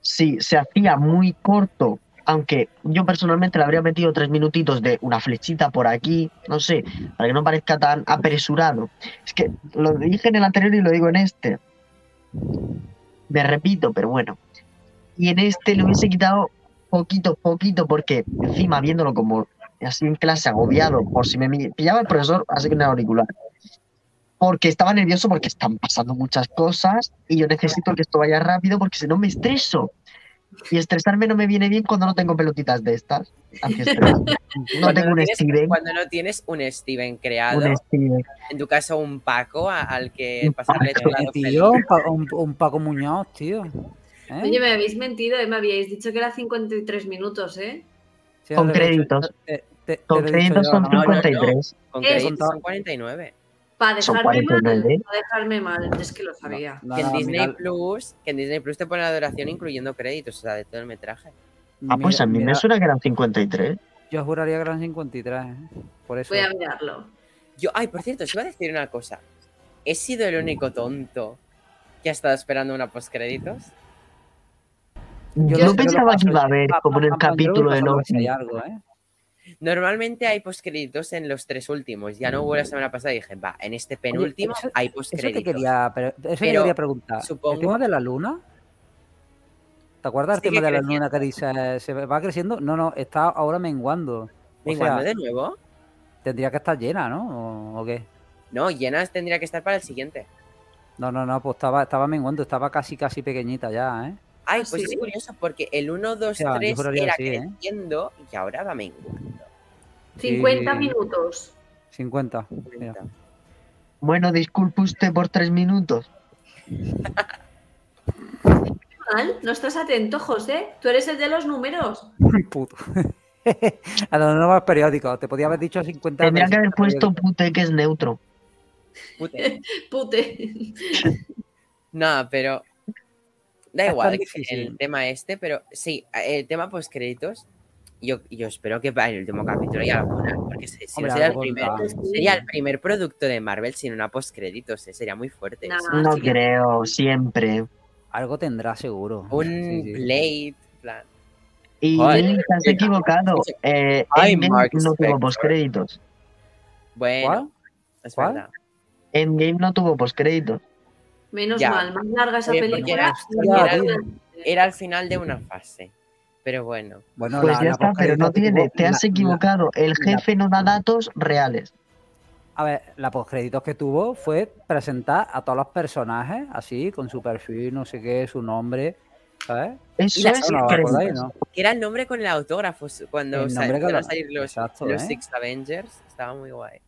sí, se hacía muy corto. Aunque yo personalmente le habría metido tres minutitos de una flechita por aquí, no sé, para que no parezca tan apresurado. Es que lo dije en el anterior y lo digo en este. Me repito, pero bueno. Y en este le hubiese quitado poquito, poquito, porque encima viéndolo como así en clase, agobiado, por si me pillaba el profesor, así que el auricular. Porque estaba nervioso porque están pasando muchas cosas y yo necesito que esto vaya rápido porque si no me estreso. Y estresarme no me viene bien cuando no tengo pelotitas de estas. No Cuando tengo un tienes, Steven. Cuando no tienes un Steven creado, Un Steven. en tu caso un Paco a- al que Un pasarle Paco, Tío, un, Pa- un- un Paco Muñoz, tío. ¿Eh? Oye, me habéis mentido, ¿eh? me habíais dicho que era 53 minutos, ¿eh? Sí, con créditos. te- te- te Con créditos yo, son no, no, no. 53. Con créditos Son son 49. Para dejarme mal, 49. para dejarme mal, es que lo sabía. No, que en Disney mira- Plus, que en Disney Plus te pone la duración incluyendo créditos, o sea, de todo el metraje. Ah, pues mira- a mí me suena que eran 53. Yo juraría que eran 53, ¿eh? Por eso. Voy a mirarlo. Yo, ay, por cierto, os iba a decir una cosa. ¿He sido el único tonto que ha estado esperando una postcréditos? Yo, no pensaba que iba a haber pa- como en el capítulo de Loki. hay algo, ¿eh? Normalmente hay postcréditos en los tres últimos. Ya no hubo la semana pasada y dije, va, en este penúltimo eso- hay Eso te postcréditos. quería, pero, eso te Pero, quería preguntar. supongo- ¿El tema de la luna? ¿Te acuerdas el Sigue tema de la luna que dice se va creciendo? No, no, está ahora menguando. O Menguando sea, de nuevo? tendría que estar llena, ¿no? ¿O, o qué? No, llenas tendría que estar para el siguiente. No, no, no, pues estaba, estaba menguando, estaba casi, casi pequeñita ya, ¿eh? Ay, ¿Ah, pues sí? es curioso porque el 1, 2, sea, yo 3 juraría era ¿eh? creciendo y ahora va menguando. 50 Sí. minutos. 50. mira. Bueno, disculpe usted por tres minutos. Mal, no estás atento, José. Tú eres el de los números. Puto. A los nuevos periódicos, te podía haber dicho 50 Tendría que haber puesto pute que es neutro. Pute. Pute. No, pero da Es igual el tema este, pero sí, el tema post créditos. Yo, yo espero que para el último capítulo ya lo pongan, porque si no Hombre, sería el, primer, sería el primer producto de Marvel sin una post créditos, sería muy fuerte. No sí creo, siempre. Algo tendrá seguro. Un Sí, sí. Blade, plan. Y Joder. Has equivocado. Eh, Ay, Endgame Mark no tuvo postcréditos. Bueno, ¿Cuál? es ¿Cuál? verdad. Endgame no tuvo postcréditos. Menos Ya. mal, más larga esa porque película. era- era- larga. Era al final de una fase. Pero bueno. Bueno, Pues la- ya la está, pero no tiene. Te has la- la- equivocado. El jefe no da datos reales. A ver, la postcréditos que tuvo fue presentar a todos los personajes, así, con su perfil, no sé qué, su nombre, ¿sabes? Eso es No, ¿os acordáis, créditos. no? Que era el nombre con el autógrafo cuando El sa- nombre con iban a la- salir los, exacto, los ¿eh? Six Avengers. Estaba muy guay.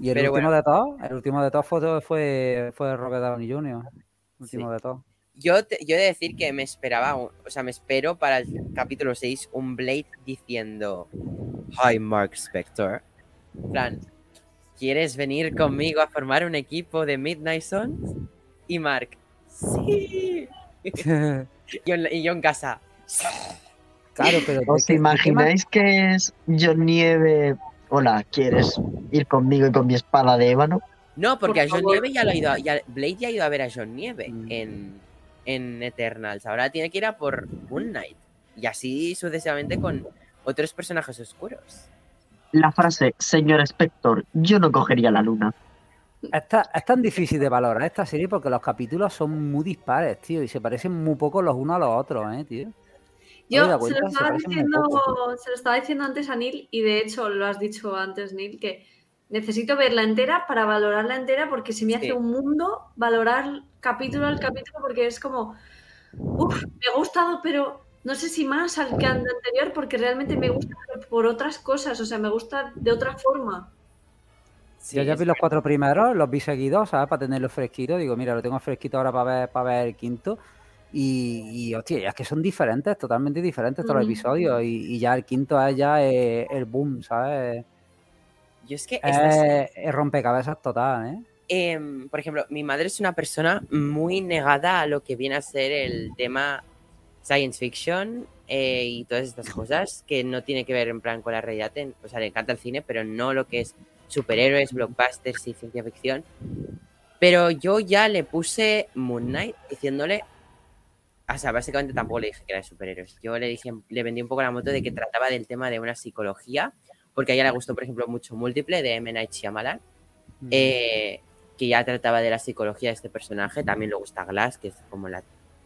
Y el Pero último bueno. de todos, el último de todos fue, fue, fue Robert Downey Jr. El último Sí. de todos. Yo, te- yo he de decir que me esperaba, o sea, me espero para el capítulo 6 un Blade diciendo Hi Mark Spector. Plan, ¿quieres venir conmigo a formar un equipo de Midnight Suns? Y Mark, sí. Y yo, en- y yo en casa, "Sí". claro, pero ¿Os ¿de qué- de qué más- imagináis que es John Nieve? Hola, ¿quieres ir conmigo y con mi espada de ébano? No, porque Por a John favor. Nieve ya lo ha ido a, ya- Blade ya ha ido a ver a John Nieve Mm. en, en Eternals. Ahora tiene que ir a por Moon Knight. Y así sucesivamente con otros personajes oscuros. La frase, señor Spector, yo no cogería la luna. Esta- es tan difícil de valorar esta serie porque los capítulos son muy dispares, tío, y se parecen muy poco los unos a los otros, ¿eh, tío? ¿Te has Yo se lo? Se estaba diciendo, se lo estaba diciendo antes a Neil y de hecho lo has dicho antes, Neil, que necesito verla entera para valorarla entera porque se me Sí. hace un mundo valorar capítulo al capítulo porque es como, uff, me ha gustado, pero no sé si más al que al anterior porque realmente me gusta pero por otras cosas, o sea, me gusta de otra forma. Sí, Yo ya vi los cuatro primeros, los vi seguidos, ¿sabes? Para tenerlos fresquitos. Digo, mira, lo tengo fresquito ahora para ver, para ver el quinto. Y, y, hostia, ya es que son diferentes, totalmente diferentes todos los episodios. Y, y ya el quinto es ya eh, el boom, ¿sabes? Yo es que serie- Es, rompecabezas total, ¿eh? Em, por ejemplo, mi madre es una persona muy negada a lo que viene a ser el tema science fiction eh, y todas estas cosas que no tiene que ver en plan con la realidad. o sea, le encanta el cine, pero no lo que es superhéroes, blockbusters y ciencia ficción. Pero yo ya le puse Moon Knight diciéndole. O sea, básicamente tampoco le dije que era de superhéroes. Yo le dije, le vendí un poco la moto de que trataba del tema de una psicología, porque a ella le gustó, por ejemplo, mucho Múltiple de M. Night Shyamalan eh, que ya trataba de la psicología de este personaje. También le gusta Glass, que es como la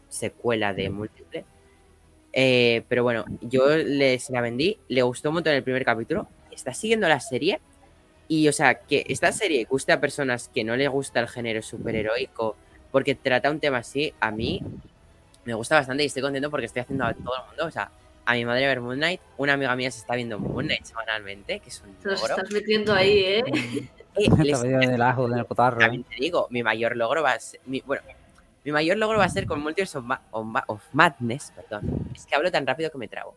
secuela de Múltiple. Eh, pero bueno, yo le, se la vendí, le gustó un montón el primer capítulo, está siguiendo la serie y, o sea, que esta serie guste a personas que no les gusta el género superheroico porque trata un tema así, a mí me gusta bastante y estoy contento porque estoy haciendo a todo el mundo, o sea, a mi madre ver Moon Knight, una amiga mía se está viendo Moon Knight semanalmente, que es un Te estás metiendo ahí, ¿eh? Eh, les- el ajo, en el cotarro. ¿eh? también te digo, mi mayor logro va a ser. Mi, bueno, mi mayor logro va a ser con Multiverse of, Ma- of Ma- of Madness, perdón. Es que hablo tan rápido que me trago.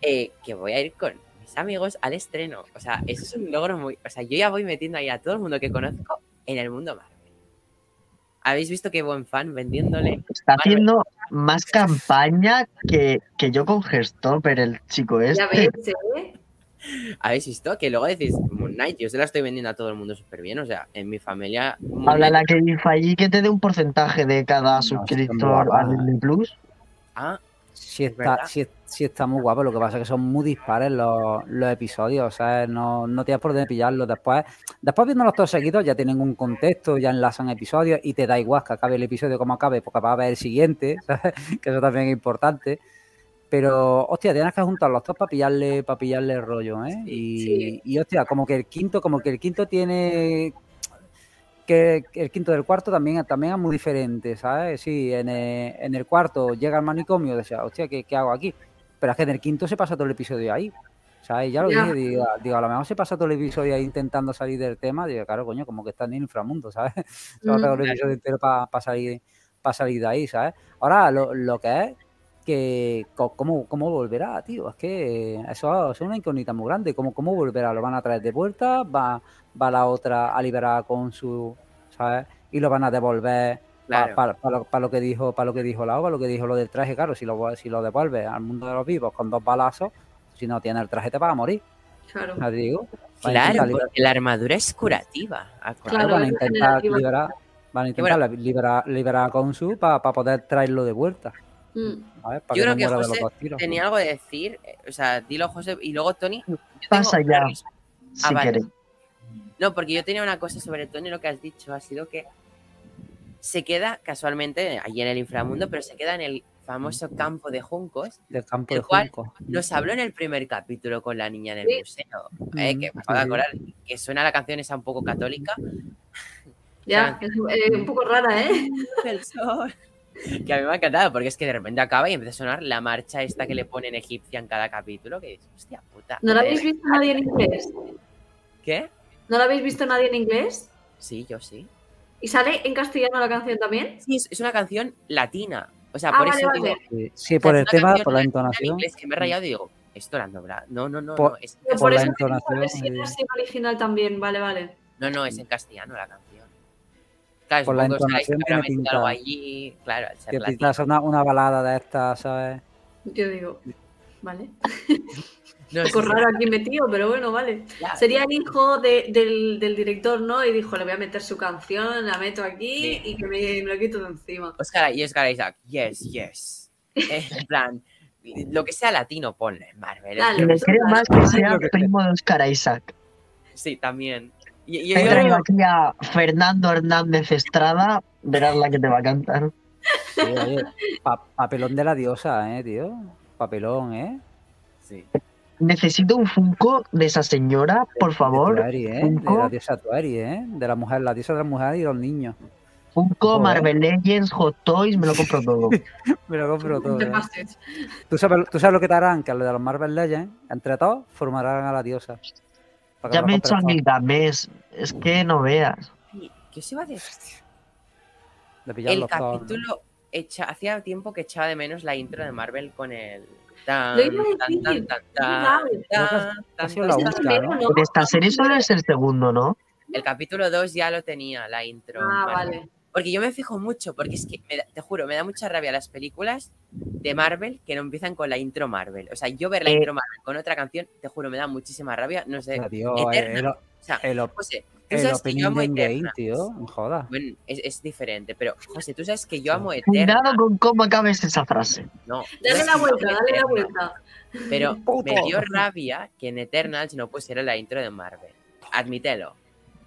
Eh, que voy a ir con mis amigos al estreno. O sea, eso es un logro muy. O sea, yo ya voy metiendo ahí a todo el mundo que conozco en el mundo Marvel. ¿Habéis visto qué buen fan vendiéndole? Está haciendo más campaña que, que yo con Gestopper, el chico Ya este. veis, ¿eh? ¿Habéis visto? Que luego decís, Moon Knight, yo se la estoy vendiendo a todo el mundo súper bien. O sea, en mi familia. Moon Habla la que dice allí que te dé un porcentaje de cada No, suscriptor está a muy guapa. Disney Plus. Ah, Sí Es está, verdad. Sí, está muy guapo, lo que pasa es que son muy dispares los, los episodios, o sea, no, no tienes por dónde pillarlos. Después, después viéndolos todos seguidos ya tienen un contexto, ya enlazan episodios y te da igual que acabe el episodio como acabe, porque va a haber el siguiente, ¿sabes? que eso también es importante. Pero, hostia, tienes que juntarlos todos para pillarle, para pillarle el rollo, ¿eh? Y, Sí. y, hostia, como que el quinto, como que el quinto tiene que el quinto del cuarto también, también es muy diferente, ¿sabes? Sí, en el, en el cuarto llega al manicomio y decía, hostia, ¿qué, qué hago aquí? Pero es que en el quinto se pasa todo el episodio ahí. ¿Sabes? Ya lo Ya. dije, digo, digo, a lo mejor se pasa todo el episodio ahí intentando salir del tema. Digo, claro, coño, como que está en el inframundo, ¿sabes? Se va a Mm. pegar el episodio entero para salir, para salir de ahí, ¿sabes? Ahora, lo, lo que es que cómo, cómo volverá, tío. Es que eso, eso es una incógnita muy grande. ¿Cómo, ¿Cómo volverá? ¿Lo van a traer de vuelta? ¿Va, va la otra a liberar con su, ¿sabes? Y lo van a devolver para claro. lo, pa lo que dijo para lo que dijo la OVA, lo que dijo lo del traje, claro, si lo, si lo devuelves al mundo de los vivos con dos balazos, si no tienes el traje te vas a morir. Claro. Te digo. Claro, porque la armadura es curativa. Claro, van a intentar liberar, van a bueno. intentar liberar, liberar a Konsu para poder traerlo de vuelta. Mm. Para Yo creo que muera de los José dos tiros. Tenía algo de decir, eh, o sea, dilo José y luego Tony. Pasa ya. res- Si Ah, vale. quieres. No, porque yo tenía una cosa sobre Tony, lo que has dicho ha sido que se queda casualmente allí en el inframundo, pero se queda en el famoso campo de juncos. Del campo el de cual- Junco. Nos habló en el primer capítulo con la niña en el Sí. museo, eh, Mm, que me acabo de sí. acordar, que suena la canción esa un poco católica. Ya, es eh, un poco rara, ¿eh? El sol. Que a mí me ha encantado, porque es que de repente acaba y empieza a sonar la marcha esta que le ponen egipcia en cada capítulo, que dices, hostia puta. ¿No la eh, habéis visto nadie en inglés? ¿Qué? ¿No la habéis visto nadie en inglés? Sí, yo sí. ¿Y sale en castellano la canción también? Sí, es, una canción latina. O sea, Ah, por vale, eso vale. digo, Sí, sí, o sea, por el tema, por la latina en entonación. inglés que me he rayado y digo, esto la doblado. No, no, no, Por- no, es, Pero Por la entonación, a ver si es versión original también, vale, vale. no, no, es en castellano la canción. Claro, Por la entonación tiene algo pinta. allí, claro, al ser Que quizás una, una balada de estas, ¿sabes? Yo digo, vale. No, Un sí, poco sí, raro aquí metido, pero bueno, vale. Sería el hijo de- del, del director, ¿no? Y dijo, le voy a meter su canción, la meto aquí Sí. y que me, me lo quito de encima. Oscar y Oscar Isaac, yes, yes. En plan, lo que sea latino, ponle Marvel. Dale. Me creo más que sea primo de Oscar Isaac. Sí, también. Y, y- He yo- traído aquí a Fernando Hernández Estrada, verás la que te va a cantar. Sí, oye, pa- papelón de la diosa, ¿eh, tío? Papelón, ¿eh? sí. Necesito un Funko de esa señora, por favor. Tuari, ¿eh? De la diosa Tuari, ¿eh? De la mujer, la diosa de la mujer y los niños. Funko, Joder. Marvel Legends, Hot Toys, me lo compro todo. Me lo compro todo. Te ¿eh? ¿Tú, sabes, tú sabes lo que te harán, que a los de los Marvel Legends, entre todos, formarán a la diosa. Ya me he hecho a compres todos. Gilgamesh, es que no veas. ¿Qué os iba a decir? De El pillarlos todos, ¿no? capítulo, echa, hacía tiempo que echaba de menos la intro de Marvel con el... Tan, esta serie solo es el segundo, ¿no? El capítulo 2 ya lo tenía, la intro. Ah, vale. Porque yo me fijo mucho, porque es que, me da- te juro, me da mucha rabia las películas de Marvel que no empiezan con la intro Marvel. O sea, yo ver la Eh. intro Marvel con otra canción, te juro, me da muchísima rabia. No sé. Eterna. el, O sea, el, op- José, tú el sabes que yo opening amo de Endgame, Eterna. tío. No jodas. Bueno, es, es diferente, pero José, tú sabes que yo amo Eterna. Cuidado con cómo acabes esa frase. No, Dale la vuelta, dale la vuelta. Pero Puto. me dio rabia que en Eternals no pusiera la intro de Marvel. Admítelo.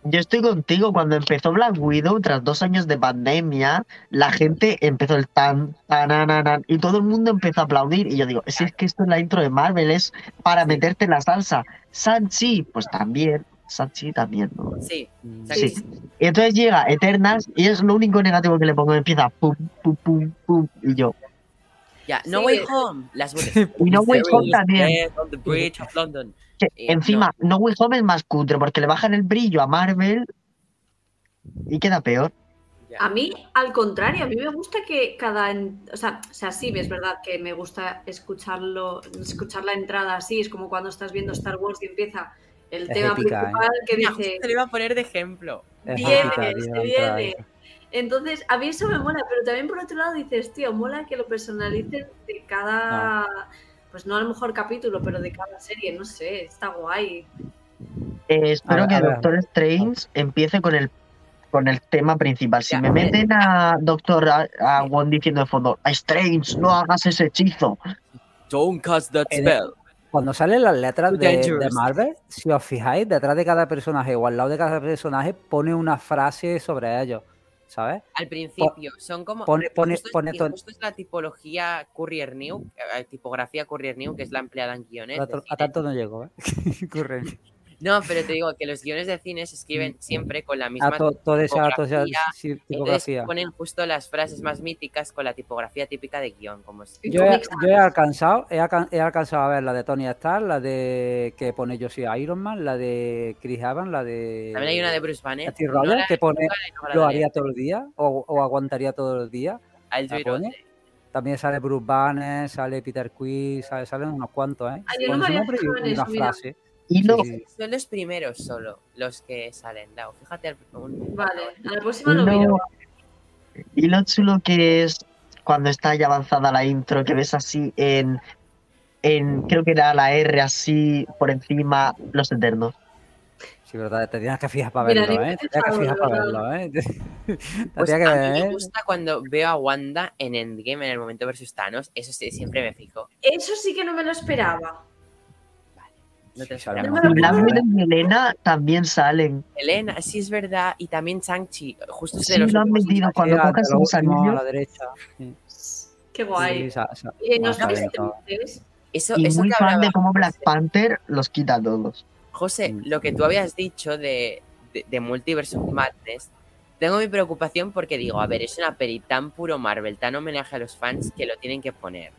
Yo estoy contigo. Cuando empezó Black Widow, tras dos años de pandemia, la gente empezó el tan, tan, y todo el mundo empezó a aplaudir. Y yo digo, si es que esto es la intro de Marvel, es para meterte en la salsa. Sanchi, pues también. Sanchi también, ¿no? Sí, Mm, Sí. Sí. Y entonces llega Eternals y es lo único negativo que le pongo. Empieza pum, pum, pum, pum. Y yo, ya. No Sí. Way Home. Las voces. Y No Way Home también. Dead on the bridge of London. que Eh, encima, no. Way Home es más cutre porque le bajan el brillo a Marvel y queda peor. Ya. A mí, al contrario, a mí me gusta que cada. O sea, o sea, sí, es verdad que me gusta escucharlo, escuchar la entrada así. Es como cuando estás viendo Star Wars y empieza el Es tema épica, ¿eh? principal que Mira, dice. te lo iba a poner de ejemplo. Es viene, épica, se Entonces, a mí eso me mola, pero también por otro lado dices, tío, mola que lo personalicen de cada, pues no a lo mejor capítulo, pero de cada serie, no sé, está guay. Eh, espero A ver, que. Doctor Strange empiece con el con el tema principal. Si Ya, me eh. meten a Doctor a, a Wong diciendo de fondo, Strange, no hagas ese hechizo. Don't cast that En el- Cuando salen las letras de, de. Marvel, si os fijáis, detrás de cada personaje o al lado de cada personaje pone una frase sobre ellos, ¿sabes? Al principio, son como. pone- pone- justo, es- pone justo es la tipología Courier New, eh, tipografía Courier New, que es la empleada en guiones. A, tanto no llego, ¿eh? Corre. No, pero te digo que los guiones de cine se escriben siempre con la misma A to- toda esa, toda esa tipografía, sí, Entonces tipografía. ponen justo las frases más míticas con la tipografía típica de guion, como es- Yo he, yo he alcanzado, he, he alcanzado a ver la de Tony Stark, la de que pone Yo soy Iron Man, la de Chris Evans, la de También hay una de Bruce Banner. Steve no la- que pone logrado lo haría todos los días o, o aguantaría todos los días. También sale Bruce Banner, sale Peter Quill, sale, salen unos cuantos, ¿eh? Ay, no Con me su nombre y una eso, mira. Y. Son los primeros solo los que salen, Lau. Fíjate al Vale, a la próxima lo miro. y lo chulo que es cuando está ya avanzada la intro, que ves así en, en creo que era la R así por encima, los eternos. Sí, verdad, te tienes que fijar para Mira, verlo, ¿eh? Te tienes que fijado, fijar para verlo, ¿eh? Pues que a mí me ¿eh? gusta cuando veo a Wanda en Endgame en el momento versus Thanos. Eso sí, siempre me fijo. Eso sí que no me lo esperaba. No te Sí, Y Black y Elena también salen. Elena, sí es verdad. Y también Shang-Chi. Justo es de Sí, los lo han Shang-Chi. cuando Sí, coges los a la derecha. Sí, Qué guay. sí, sa- sa- Oye, ¿no? Eso, Y eso muy que fan hablaba de cómo Black José. Panther los quita a todos. José, lo que tú habías dicho de, de, de Multiverse of Madness, tengo mi preocupación porque digo, a ver, es una peli tan puro Marvel, tan homenaje a los fans que lo tienen que poner.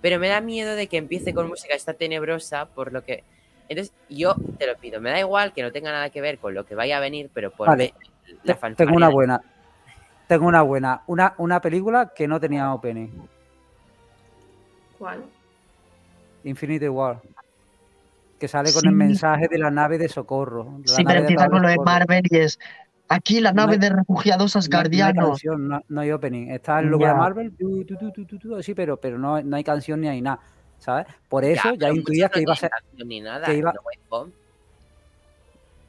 Pero me da miedo de que empiece con música esta tenebrosa, por lo que... Entonces, yo te lo pido, me da igual que no tenga nada que ver con lo que vaya a venir, pero ponme Vale, la Te- fanfarria. Tengo una buena. Tengo una buena. Una, una película que no tenía opening. ¿Cuál? Infinity War. Que sale con Sí. el mensaje de la nave de socorro. de la Sí, nave pero de empieza con lo de. Marvel y es aquí la nave de refugiados No, no hay asgardianos. canción, no, no hay opening. Está el logo de Ya. Marvel, tu, tu, tu, sí, pero, pero no, no hay canción ni hay nada. ¿Sabes? Por eso ya, pero intuías que no iba a ser. Ni nada, que iba- No.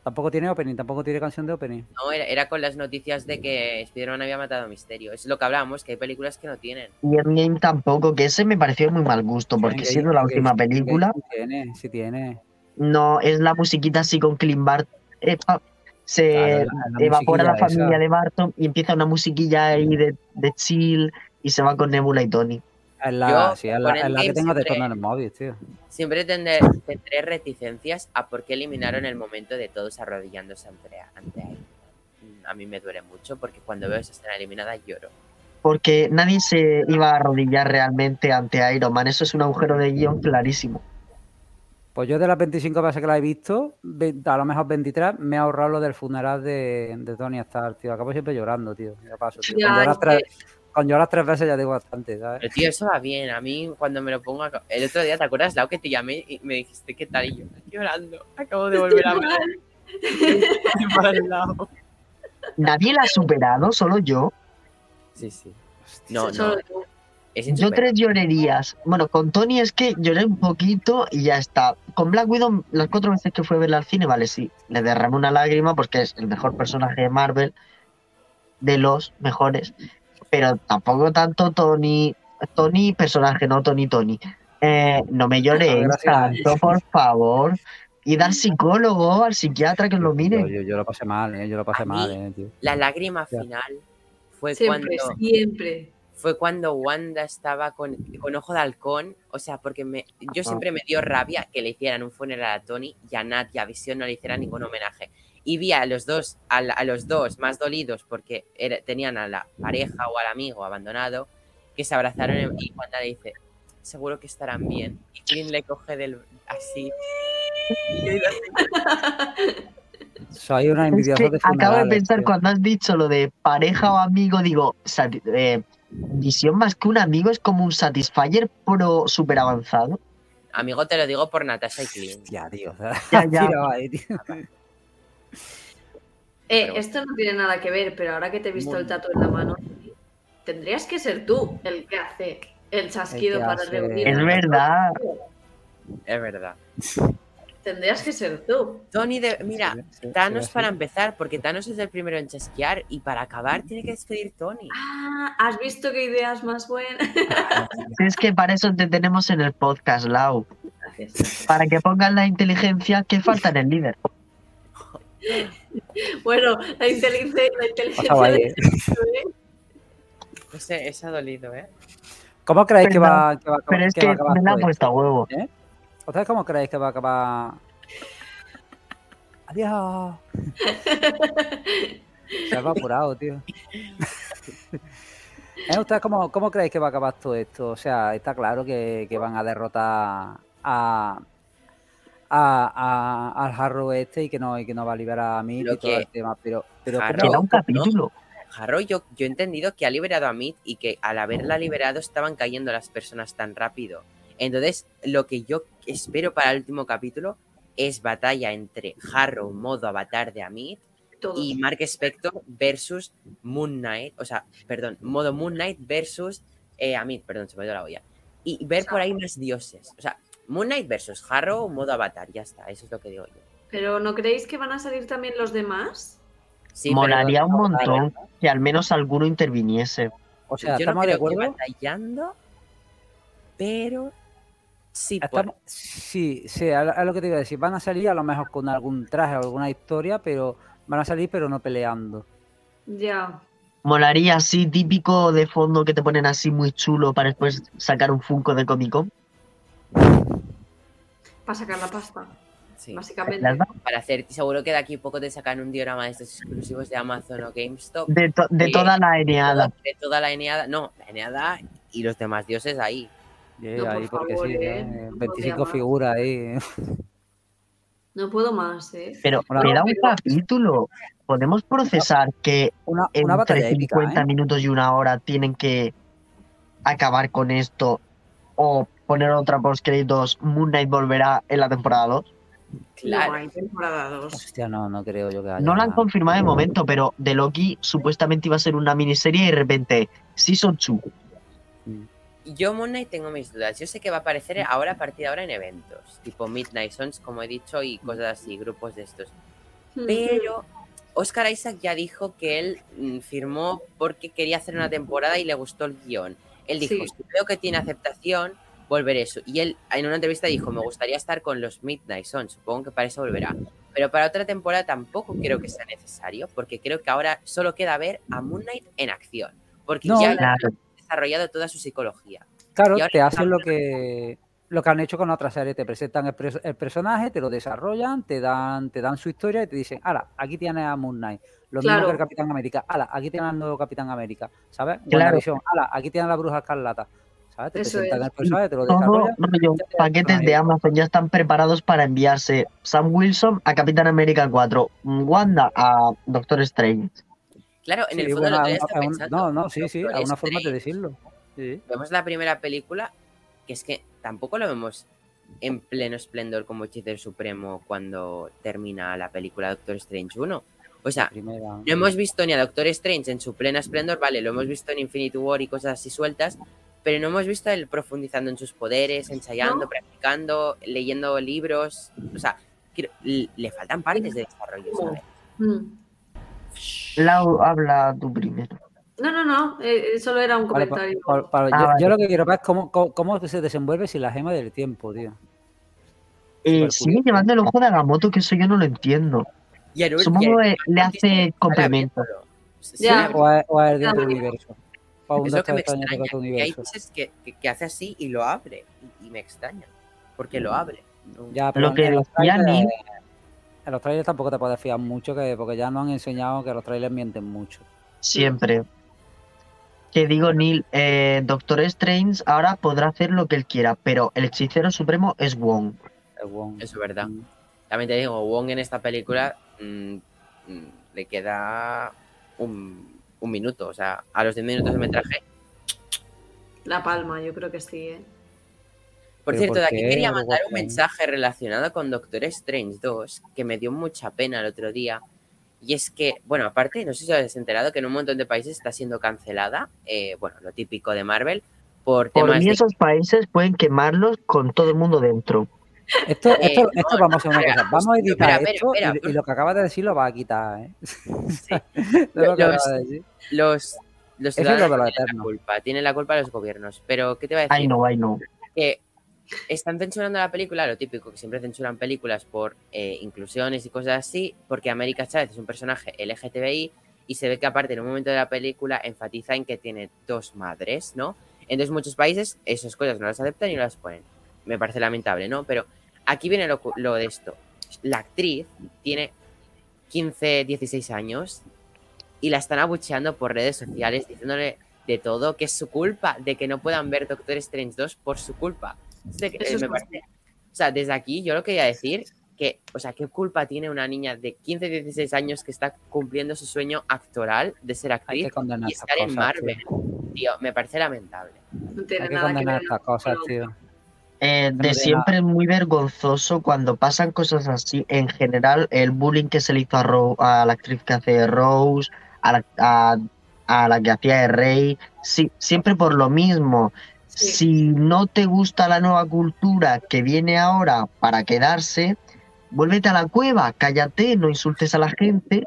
Tampoco tiene opening, tampoco tiene canción de opening. No, era, era con las noticias de que Spider-Man había matado a Misterio. Es lo que hablábamos, que hay películas que no tienen. Y Endgame tampoco, que ese me pareció muy mal gusto, porque Endgame- siendo la última sí- película, Sí tiene, sí tiene. no es la musiquita así con Clint Bart. epa, se Claro, la- la evapora la musiquilla familia esa. de Barton y empieza una musiquilla ahí de, de chill y se va con Nebula y Tony. Es la, Yo, sí, es la, con es la que tengo de siempre- tono en el móvil, tío. Siempre tendré, tendré reticencias a por qué eliminaron el momento de todos arrodillándose ante, ante. Mm, A mí me duele mucho porque cuando veo esa escena eliminada lloro. Porque nadie se iba a arrodillar realmente ante Iron Man. Eso es un agujero de guion clarísimo. Pues yo de las 25 veces que la he visto, a lo mejor 23, me he ahorrado lo del funeral de, de Tony Stark, tío. Acabo siempre llorando, tío. Ya paso, tío. Tres, con llorar tres veces ya digo bastante, ¿sabes? Pero tío, eso va bien. A mí cuando me lo pongo... a- El otro día, ¿te acuerdas, Lau, que te llamé y me dijiste qué tal? Y yo, llorando. Acabo de volver a ver. Estoy mal, Lau. Nadie la ha superado, solo yo. Sí, sí. No, no. Yo tres llorerías. Bueno, con Tony es que lloré un poquito y ya está. Con Black Widow, las cuatro veces que fue a verla al cine, vale, sí, le derramé una lágrima porque es el mejor personaje de Marvel, de los mejores. Pero tampoco tanto Tony. Tony, personaje, no Tony, Tony. Eh, no me lloré Gracias. tanto, por favor. Y dar psicólogo, al psiquiatra que lo mire. yo, yo lo pasé mal, ¿eh? Yo lo pasé A mí- mal, ¿eh, tío? La lágrima Ya. final fue Siempre, cuando... siempre. fue cuando Wanda estaba con, con ojo de halcón, o sea, porque me, yo siempre me dio rabia que le hicieran un funeral a Tony y a Nat y a Visión no le hicieran ningún homenaje. Y vi a los dos, a, la- a los dos más dolidos porque era- tenían a la pareja o al amigo abandonado, que se abrazaron y Wanda le dice, seguro que estarán bien. Y Clint le coge del así. Soy una Es que de acabo de pensar tío. cuando has dicho lo de pareja o amigo, digo, eh, visión más que un amigo es como un Satisfyer pro super avanzado. Amigo, te lo digo por Natasha y Clint. Hostia, tío. Ya, ya. Tira, ahí, tío. Eh, Pero- esto no tiene nada que ver, pero ahora que te he visto Muy- el tatu en la mano, tendrías que ser tú el que hace el chasquido El para hace- reunir. Es verdad. Es verdad. Tendrías que ser tú. Tony, de... mira, Sí, sí, Thanos sí, para empezar, porque Thanos es el primero en chasquear y para acabar tiene que despedir Tony. Ah, ¿has visto qué ideas más buenas? Si es que para eso te tenemos en el podcast, Lau. Gracias. Para que pongan la inteligencia que falta en el líder. Bueno, la inteligencia, la inteligencia de- ¿eh? Ese, ese ha dolido, ¿eh? ¿Cómo creéis que va, que va, Pero es que que va a acabar me la puesto a huevo. esto? ¿Ustedes cómo creéis que va a acabar? Adiós. Se ha apurado, tío. ¿Eh? ¿Ustedes cómo, cómo creéis que va a acabar todo esto? O sea, está claro que, que van a derrotar a, a, a- al Harrow este y que no, y que no va a liberar a mí y todo el tema. Pero, pero Harrow- ¿cómo- Queda un capítulo. Harrow, yo, yo he entendido que ha liberado a Mid y que al haberla liberado estaban cayendo las personas tan rápido. Entonces, lo que yo espero para el último capítulo es batalla entre Harrow, modo avatar de Amit, y Mark Spector versus Moon Knight, o sea, perdón, modo Moon Knight versus eh, Amit, perdón, se me ha ido la olla. Y ver por ahí más dioses. O sea, Moon Knight versus Harrow, modo avatar, ya está, eso es lo que digo yo. Pero ¿no creéis que van a salir también los demás? Sí, pero Molaría un no- montón que al menos alguno interviniese. o sea, yo no ¿estamos de que acuerdo? batallando, pero sí por- sí, sí, a, a lo que te iba a decir. Van a salir a lo mejor con algún traje o alguna historia, pero van a salir pero no peleando. Ya. Molaría así, típico de fondo que te ponen así muy chulo para después sacar un Funko de Comic Con. Para sacar la pasta, sí. básicamente. para hacer, seguro que de aquí a poco te sacan un diorama de estos exclusivos de Amazon o GameStop. De, to- de Sí. toda la eneada. De toda la Eneada, no, la Eneada y los demás dioses ahí. No, por ahí porque favor, sí, eh, ¿eh? no 25 podría más. figuras ahí. No puedo más, ¿eh? Pero Hola. queda un pero- capítulo. ¿Podemos procesar que Una, una entre épica, 50 ¿eh? minutos y una hora tienen que acabar con esto o poner otra post créditos Moon Knight volverá en la temporada 2? Claro. No hay temporada 2. Hostia, no, no creo yo que haya. No la han confirmado de momento, pero de Loki supuestamente iba a ser una miniserie y de repente Season 2. Yo, Moon Knight, tengo mis dudas. Yo sé que va a aparecer ahora, a partir de ahora, en eventos, tipo Midnight Suns, como he dicho, y cosas así, grupos de estos. Pero Oscar Isaac ya dijo que él mm, firmó porque quería hacer una temporada y le gustó el guion. Él dijo, Sí. si veo que tiene aceptación, volveré eso. Y él en una entrevista dijo, me gustaría estar con los Midnight Suns, supongo que para eso volverá. Pero para otra temporada tampoco creo que sea necesario, porque creo que ahora solo queda ver a Moon Knight en acción. Porque No, ya Claro. han desarrollado toda su psicología. Claro, te hacen lo que lo que han hecho con otras series, te presentan el, pres- el personaje, te lo desarrollan, te dan, te dan su historia y te dicen, ala, aquí tienes a Moon Knight, lo mismo que el Capitán América, ala, aquí tienes al nuevo Capitán América, ¿sabes? Claro. WandaVision, ala, aquí tienes a la Bruja Escarlata, ¿sabes? Te Eso presentan es. el personaje, te lo Todo desarrollan. rollo, ya te paquetes de Amazon ya están preparados para enviarse Sam Wilson a Capitán América 4, Wanda a Doctor Strange. Claro, en Sí, el fondo bueno, lo que una- está pensando. no, no, sí, sí, a una forma de decirlo. Sí. Vemos la primera película, que es que tampoco lo vemos en pleno esplendor como hechicero supremo cuando termina la película Doctor Strange 1. O sea, Primera. no hemos visto ni a Doctor Strange en su pleno esplendor, vale, lo hemos visto en Infinity War y cosas así sueltas, pero no hemos visto él profundizando en sus poderes, ensayando, No. practicando, leyendo libros. O sea, quiero- le faltan partes de desarrollo, ¿sabes? Mm. Lau, habla tú primero. No, no, no, eh, solo era un Vale, pa- comentario. pa- pa- Ah, yo, vale. yo lo que quiero ver es cómo, cómo, cómo se desenvuelve sin la gema del tiempo, tío. Eh, sigue llevando el ojo de Agamotto, que eso yo no lo entiendo. Supongo que le hace complemento. O a, o a el de otro universo. O a un Es lo que Doctor me Extraño de extraña, otro que hay universo. veces que, que- que hace así y lo abre, y, y me extraña, porque lo abre. No- Ya, pero Lo que en los decía trailers- Neil- En los trailers tampoco te puedes fiar mucho, que, porque ya nos han enseñado que los trailers mienten mucho. Siempre. Que digo, Neil, eh, Doctor Strange ahora podrá hacer lo que él quiera, pero el hechicero supremo es Wong. El Wong. Eso es verdad. Mm. También te digo, Wong en esta película mm, mm, le queda un, un minuto, o sea, a los 10 minutos de metraje. La palma, yo creo que sí, ¿eh? Por ¿Pero cierto, por de aquí quería mandar un mensaje relacionado con Doctor Strange 2, que me dio mucha pena el otro día. Y es que, bueno, aparte, no sé si os habéis enterado que en un montón de países está siendo cancelada, eh, bueno, lo típico de Marvel, por Por temas mí de... esos países pueden quemarlos con todo el mundo dentro. Esto, Eh, esto, no, esto vamos a hacer una cosa. Vamos a editar espera, espera, esto espera. y, lo que acabas de decir lo vas a quitar, ¿eh? Sí. Es lo que Los- acabas de decir. Los, los Eso es lo de ciudadanos lo tienen la culpa, tienen la culpa los gobiernos. Pero, ¿qué te va a decir? Ay, no, ay, no. que están censurando la película, lo típico, que siempre censuran películas por eh, inclusiones y cosas así, porque América Chávez es un personaje LGTBI y se ve que aparte en un momento de la película enfatiza en que tiene dos madres, ¿no? Entonces muchos países esas cosas no las aceptan y no las ponen. Me parece lamentable, ¿no? Pero aquí viene lo, cu- lo de esto. La actriz tiene 15, 16 años y la están abucheando por redes sociales diciéndole de todo, que es su culpa, de que no puedan ver Doctor Strange 2 por su culpa. Este que- Eso eh, es me parece- o sea, desde aquí yo lo quería decir que, o sea, ¿qué culpa tiene una niña de 15, 16 años que está cumpliendo su sueño actoral de ser Hay actriz que condenar y estar en cosas, tío. Marvel? Tío, me parece lamentable. No Hay tiene que nada que condenar ver. estas cosas, tío. Eh, de siempre es muy vergonzoso cuando pasan cosas así. En general, el bullying que se le hizo a, Ro- a la actriz que hace de Rose, a la, a, a la que hacía de Rey, sí, siempre por lo mismo. Sí. Si no te gusta la nueva cultura que viene ahora para quedarse, vuélvete a la cueva, cállate, no insultes a la gente,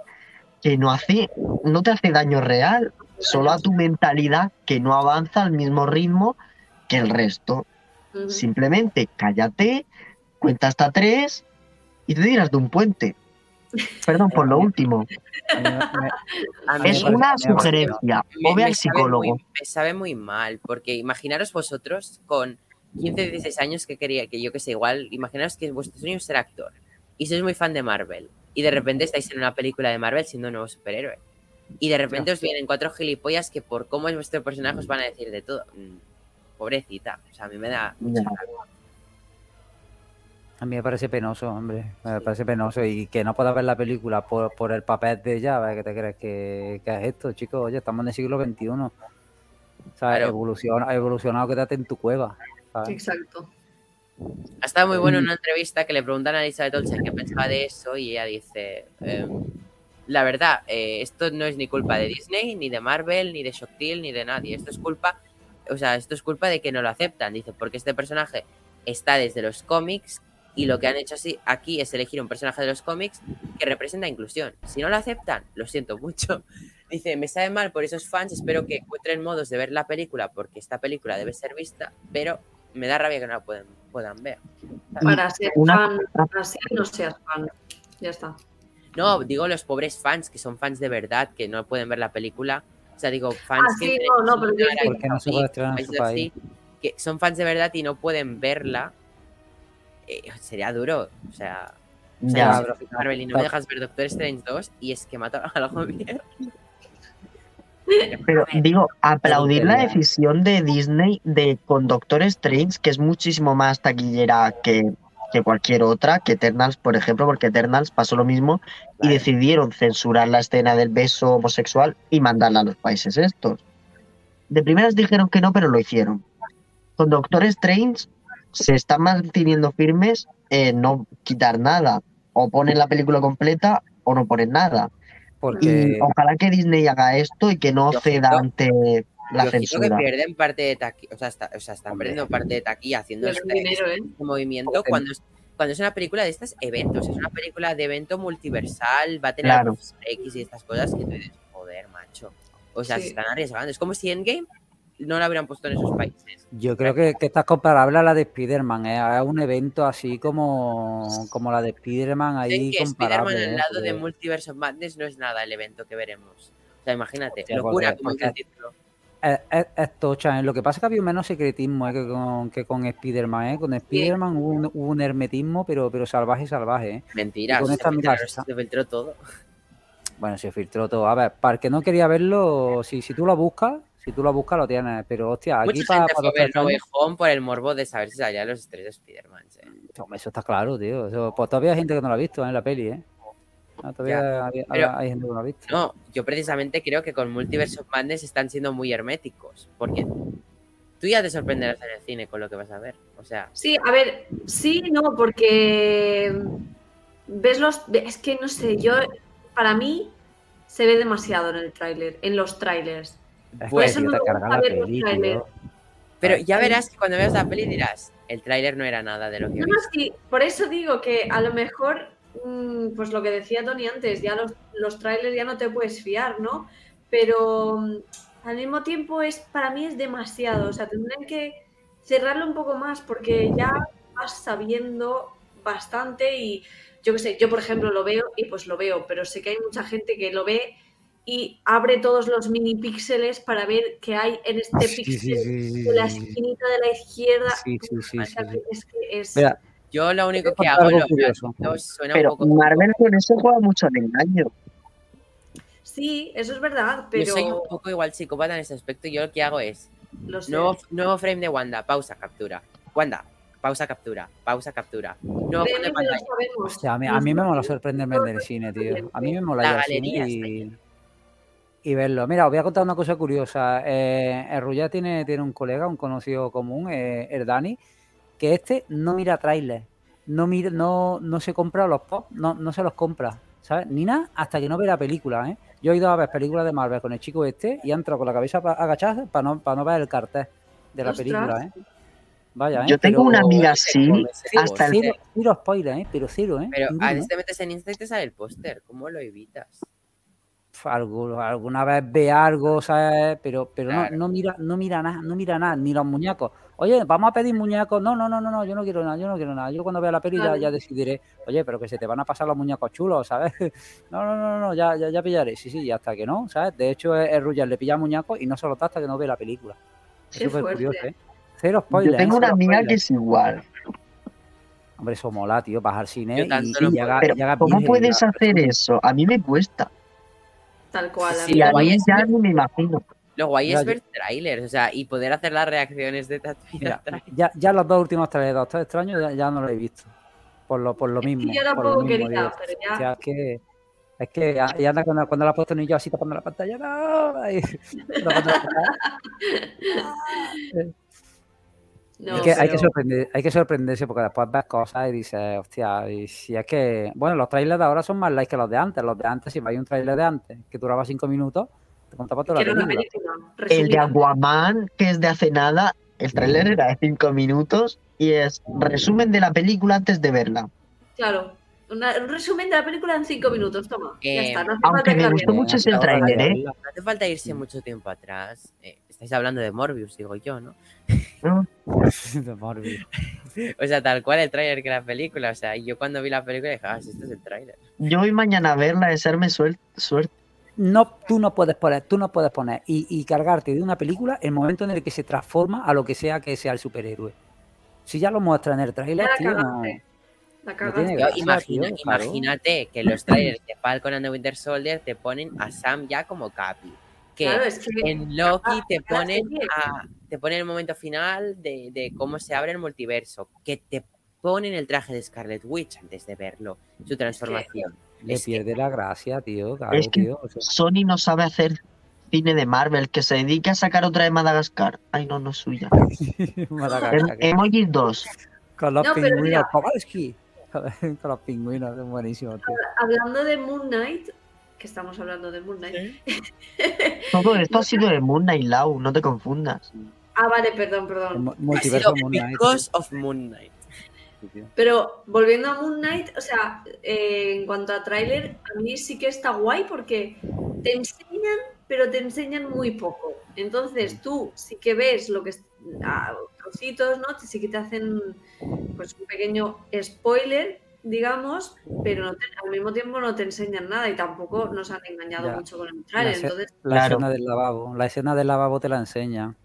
que no hace, no te hace daño real, solo a tu mentalidad que no avanza al mismo ritmo que el resto. Simplemente cállate, cuenta hasta tres y te tiras de un puente. Perdón por lo último. A mí Es una sugerencia. me- O ve al sabe psicólogo. muy- me sabe muy mal, porque imaginaros vosotros con 15, 16 años que quería, que yo que sé, igual, imaginaros que vuestro sueño es ser actor y sois muy fan de Marvel y de repente estáis en una película de Marvel siendo un nuevo superhéroe. Y de repente os vienen cuatro gilipollas que por cómo es vuestro personaje os van a decir de todo. Pobrecita, o sea, a mí me da mucha rabia. A mí me parece penoso, hombre. Me parece penoso. Y que no pueda ver la película por, por el papel de ella, ¿ves? ¿qué te crees que, que es esto, chicos? Oye, estamos en el siglo XXI. O sea, Claro. evoluciona, evolucionado, quédate en tu cueva. ¿sabes? Exacto. Ha estado muy bueno en una entrevista que le preguntan a Elizabeth Olsen qué pensaba de eso y ella dice, em, la verdad, eh, esto no es ni culpa de Disney, ni de Marvel, ni de Shocktill, ni de nadie. Esto es culpa, o sea, esto es culpa de que no lo aceptan. Dice, porque este personaje está desde los cómics y lo que han hecho así aquí es elegir un personaje de los cómics que representa inclusión. Si no lo aceptan, lo siento mucho. Dice, me sabe mal por esos fans, espero que encuentren modos de ver la película porque esta película debe ser vista, pero me da rabia que no la pueden, puedan ver. Para ser una- fan así, no seas fan. Ya está. No, digo los pobres fans que son fans de verdad, que no pueden ver la película. O sea, digo, fans Ah, que sí, quieren no, no, pero yo estrenar sí. aquí, Porque no se puede estrenar en su países país. así, que son fans de verdad y no pueden verla. eh, sería duro. O sea, o sea, Ya. yo soy Marvel y no me dejas ver Doctor Strange 2 y es que mata algo bien. Pero digo, aplaudir la decisión de Disney de con Doctor Strange, que es muchísimo más taquillera que, que cualquier otra, que Eternals, por ejemplo, porque Eternals pasó lo mismo y decidieron censurar la escena del beso homosexual y mandarla a los países estos. De primeras dijeron que no, pero lo hicieron. Con Doctor Strange se están manteniendo firmes en no quitar nada. O ponen la película completa o no ponen nada. Porque Y ojalá que Disney haga esto y que no Yo ceda ante la Yo que pierden parte de taquilla, o sea, está- o sea, están perdiendo parte de taquilla haciendo este, dinero, ¿eh? este movimiento cuando es, cuando es una película de estos eventos, es una película de evento multiversal, va a tener Claro. X y estas cosas que tú dices, joder, macho. O sea, Sí. se están arriesgando. Es como si Endgame no la hubieran puesto en esos países. yo creo que, que esta es comparable a la de Spider-Man. ¿eh? Es un evento así como, como la de Spider-Man ahí que Spider-Man al ¿eh? lado de Multiverse of Madness no es nada el evento que veremos. O sea, imagínate, Hostia, locura, porque- como el título. Es, es- es tocha, ¿eh? Lo que pasa es que había menos secretismo ¿eh? que con, que con Spider-Man. ¿eh? Con Spider-Man hubo, un, hubo un hermetismo, pero, pero salvaje, salvaje. ¿eh? Mentira, con se, esta filtró, se filtró todo. Bueno, se filtró todo. A ver, para el que no quería verlo, si, si tú lo buscas, si tú lo buscas, lo tienes. Pero hostia, aquí Mucha para. gente fue a ver No por el morbo de saber si salían los tres de Spider-Man. Eso está claro, tío. Eso, pues todavía hay gente que no lo ha visto en la peli, ¿eh? Ah, todavía Ya, hay, pero- hay gente que no lo ha visto. No, yo precisamente creo que con Multiverse of Madness están siendo muy herméticos. Porque tú ya te sorprenderás en el cine con lo que vas a ver. O sea, Sí, a ver, sí, no, porque ves los. Es que no sé, yo. para mí, se ve demasiado en el tráiler, en los trailers. Es Por eso no me gusta la ver los trailers. Pero ya verás que cuando veas la peli dirás, el tráiler no era nada de lo que No, no, sí, por eso digo que a lo mejor, pues lo que decía Tony antes, ya los, los trailers ya no te puedes fiar, ¿no? Pero mm, al mismo tiempo es para mí es demasiado, o sea, tendrán que cerrarlo un poco más porque ya vas sabiendo bastante y yo qué sé, yo por ejemplo lo veo y pues lo veo, pero sé que hay mucha gente que lo ve y abre todos los mini píxeles para ver qué hay en este Sí, píxel sí, de la esquinita de la izquierda. Sí, sí, sí. Es que es... Mira, Yo lo único que hago, lo lo- suena Pero un poco... Marvel con eso juega mucho al engaño. Sí, eso es verdad, Yo pero soy un poco igual psicópata en ese aspecto. Yo lo que hago es lo sé. nuevo, nuevo frame de Wanda, pausa, captura. Wanda, pausa, captura, pausa, captura. Nuevo de pantalla. Hostia, a mí, a mí me mola sorprenderme en el cine, tío. A mí me mola La ir al galería cine está y, y verlo. Mira, os voy a contar una cosa curiosa. Eh, el Rulla tiene, tiene un colega, un conocido común, eh, el Dani, que este no mira trailers. No, mira, no, no se compra los pop, no, no se los compra, ¿sabes? Ni nada hasta que no ve la película, ¿eh? Yo he ido a ver películas de Marvel con el chico este y ha entrado con la cabeza pa- agachada para no, para no ver el cartel de la Ostras. película, ¿eh? Vaya, ¿eh? Yo tengo Pero- una amiga así, hasta el-. Cero, cero spoiler, ¿eh? Pero cero, ¿eh? Pero a ¿eh? veces te metes en Insta y te sale el póster. ¿Cómo lo evitas? Algu- alguna vez ve algo, ¿sabes? Pero, pero Claro. no, no mira, no mira nada, no mira nada, ni los muñecos. Oye, vamos a pedir muñecos. No, no, no, no, no, yo no quiero nada, yo no quiero nada. Yo cuando vea la peli ya, decidiré, oye, pero que se te van a pasar los muñecos chulos, ¿sabes? No, no, no, no, ya, ya, ya pillaré. Sí, sí, y hasta que no, ¿sabes? De hecho, el el Ruger le pilla muñecos y no se lo da hasta que no ve la película. Es súper curioso, ¿eh? Cero Yo spoilers. tengo ¿eh? una Cero amiga que es igual. Hombre, eso mola, tío, al cine Yo y, tanto y no llega, Pero, llega ¿cómo virgen puedes hacer eso? A mí me cuesta. Tal cual. Sí, a mí es ya ni me imagino. Lo guay Mira, es yo- ver trailers, o sea, y poder hacer las reacciones de Tatooine Mira, ya, ya los dos últimos trailers de Doctor Extraño ya, ya no los he visto. Por lo, por lo mismo. yo lo tampoco mismo, quería, digo. pero ya- O sea, es que. Es que y anda cuando, cuando la ha puesto ni yo así tapando la pantalla. ¡No! Pantalla. No, Es que hay, que sorprender, hay que sorprenderse porque después ves cosas y dices, hostia, y si es que. Bueno, los trailers de ahora son más likes que los de antes. Los de antes, si vais un trailer de antes que duraba cinco minutos, toda la película. El de. Aquaman, que es de hace nada, el tráiler era de 5 minutos y es resumen de la película antes de verla. Claro. una- un resumen de la película en cinco minutos, toma. ya Eh, está. No hace aunque falta me gustó mucho ese tráiler, ¿eh? No hace falta irse mucho tiempo atrás. Eh, estáis hablando de Morbius, digo yo, ¿no? De Morbius. O sea, tal cual el tráiler que la película. O sea, y yo cuando vi la película dije, ah, si este es el tráiler. Yo voy mañana a verla, desearme suel- suerte. No, tú no puedes poner, tú no puedes poner y, y cargarte de una película el momento en el que se transforma a lo que sea que sea el superhéroe. Si ya lo muestra en el la tío, no. La no Yo, imagina- tío, claro. Imagínate que los trailers de Falcon and the Winter Soldier te ponen a Sam ya como Capi. Que Claro, es que en Loki te ponen a, te ponen el momento final de, de cómo se abre el multiverso. Que te ponen el traje de Scarlet Witch antes de verlo. Su transformación. Le es que- pierde la gracia, tío, claro, Es que- tío. o sea, Sony no sabe hacer cine de Marvel, que se dedica a sacar otra de Madagascar. Ay, no, no es suya. Madagascar, Em- Emojis 2. con los No, pero pingüinos, mira. Kowalski. con los pingüinos, es buenísimo, tío. hablando de Moon Knight, que estamos hablando de Moon Knight. Todo esto ha sido de Moon Knight Lau, no te confundas. Ah, vale, perdón, perdón. multiverso Moon Knight, because of Moon Knight. Pero volviendo a Moon Knight, o sea, eh, en cuanto a tráiler, a mí sí que está guay porque te enseñan, pero te enseñan muy poco. Entonces tú sí que ves lo que es a trocitos, ¿no? Sí que te hacen pues un pequeño spoiler, digamos, pero no te- al mismo tiempo no te enseñan nada y tampoco nos han engañado Ya. mucho con el La, esce- Entonces, la Claro. escena del lavabo, la escena del lavabo te la enseña.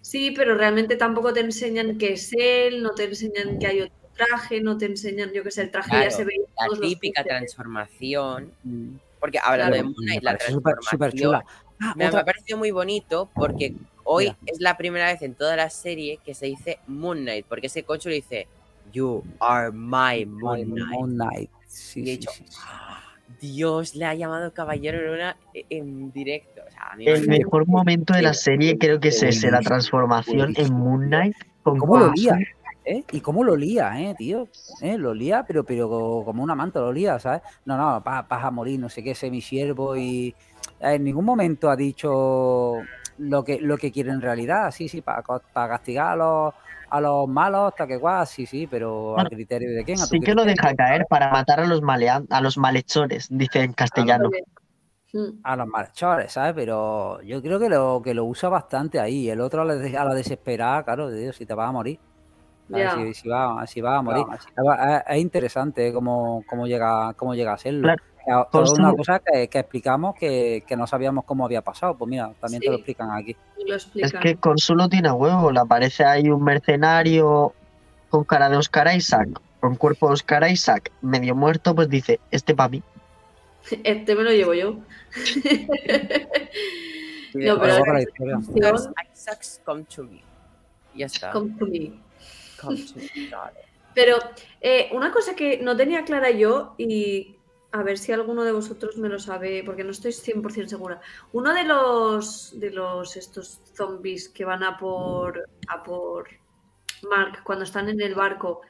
sí, pero realmente tampoco te enseñan que es él, no te enseñan que hay otro traje, no te enseñan, yo que sé, el traje ya se ve en La típica transformación. Mm. Porque hablando Claro, de Moon Knight, la transformación chula. Ah, me, ha parecido muy bonito porque hoy Mira. es la primera vez en toda la serie que se dice Moon Knight, porque ese coche le dice You are my Moon Knight. Moon Knight. Sí, Y he dicho, sí, sí. "Ah, Dios le ha llamado Caballero Luna en directo. O sea, a mí me El mejor momento de la serie creo que es ese, la transformación en Moon Knight con ¿Cómo lo? ¿Eh? Y cómo lo lía, ¿eh, tío? ¿Eh? Lo lía, pero, pero como una manta lo lía, ¿sabes? No, no, vas, vas a morir, no sé qué, sé mi siervo y en ningún momento ha dicho lo que, lo que quiere en realidad, sí, sí, para, para castigar a los, a los malos, hasta que guau, sí, sí, pero Bueno, a criterio de quién, a tu Sí que lo deja caer para matar a los, malea- a los malhechores, dice en castellano. Mm. a los malhechores, ¿sabes? Pero yo creo que lo, que lo usa bastante ahí. El otro a la, a la desesperada, claro, tío, si te vas a morir. Ya. Si, si va, si vas a morir. Es, es interesante cómo, cómo, llega, cómo llega a serlo. Claro, Es con una cosa que, que explicamos que, que no sabíamos cómo había pasado. Pues mira, también te lo explican aquí. Lo Es explican. que Consulo tiene huevo, le aparece ahí un mercenario con cara de Oscar Isaac, con cuerpo de Oscar Isaac, medio muerto, pues dice, este para mí. Este me lo llevo yo. No, pero- Luego la historia. Isaacs, come to me. Ya está. Come to me. Come to me, darling. Pero eh, una cosa que no tenía clara yo y a ver si alguno de vosotros me lo sabe, porque no estoy 100% segura. Uno de los de los estos zombies que van a por a por Mark cuando están en el barco,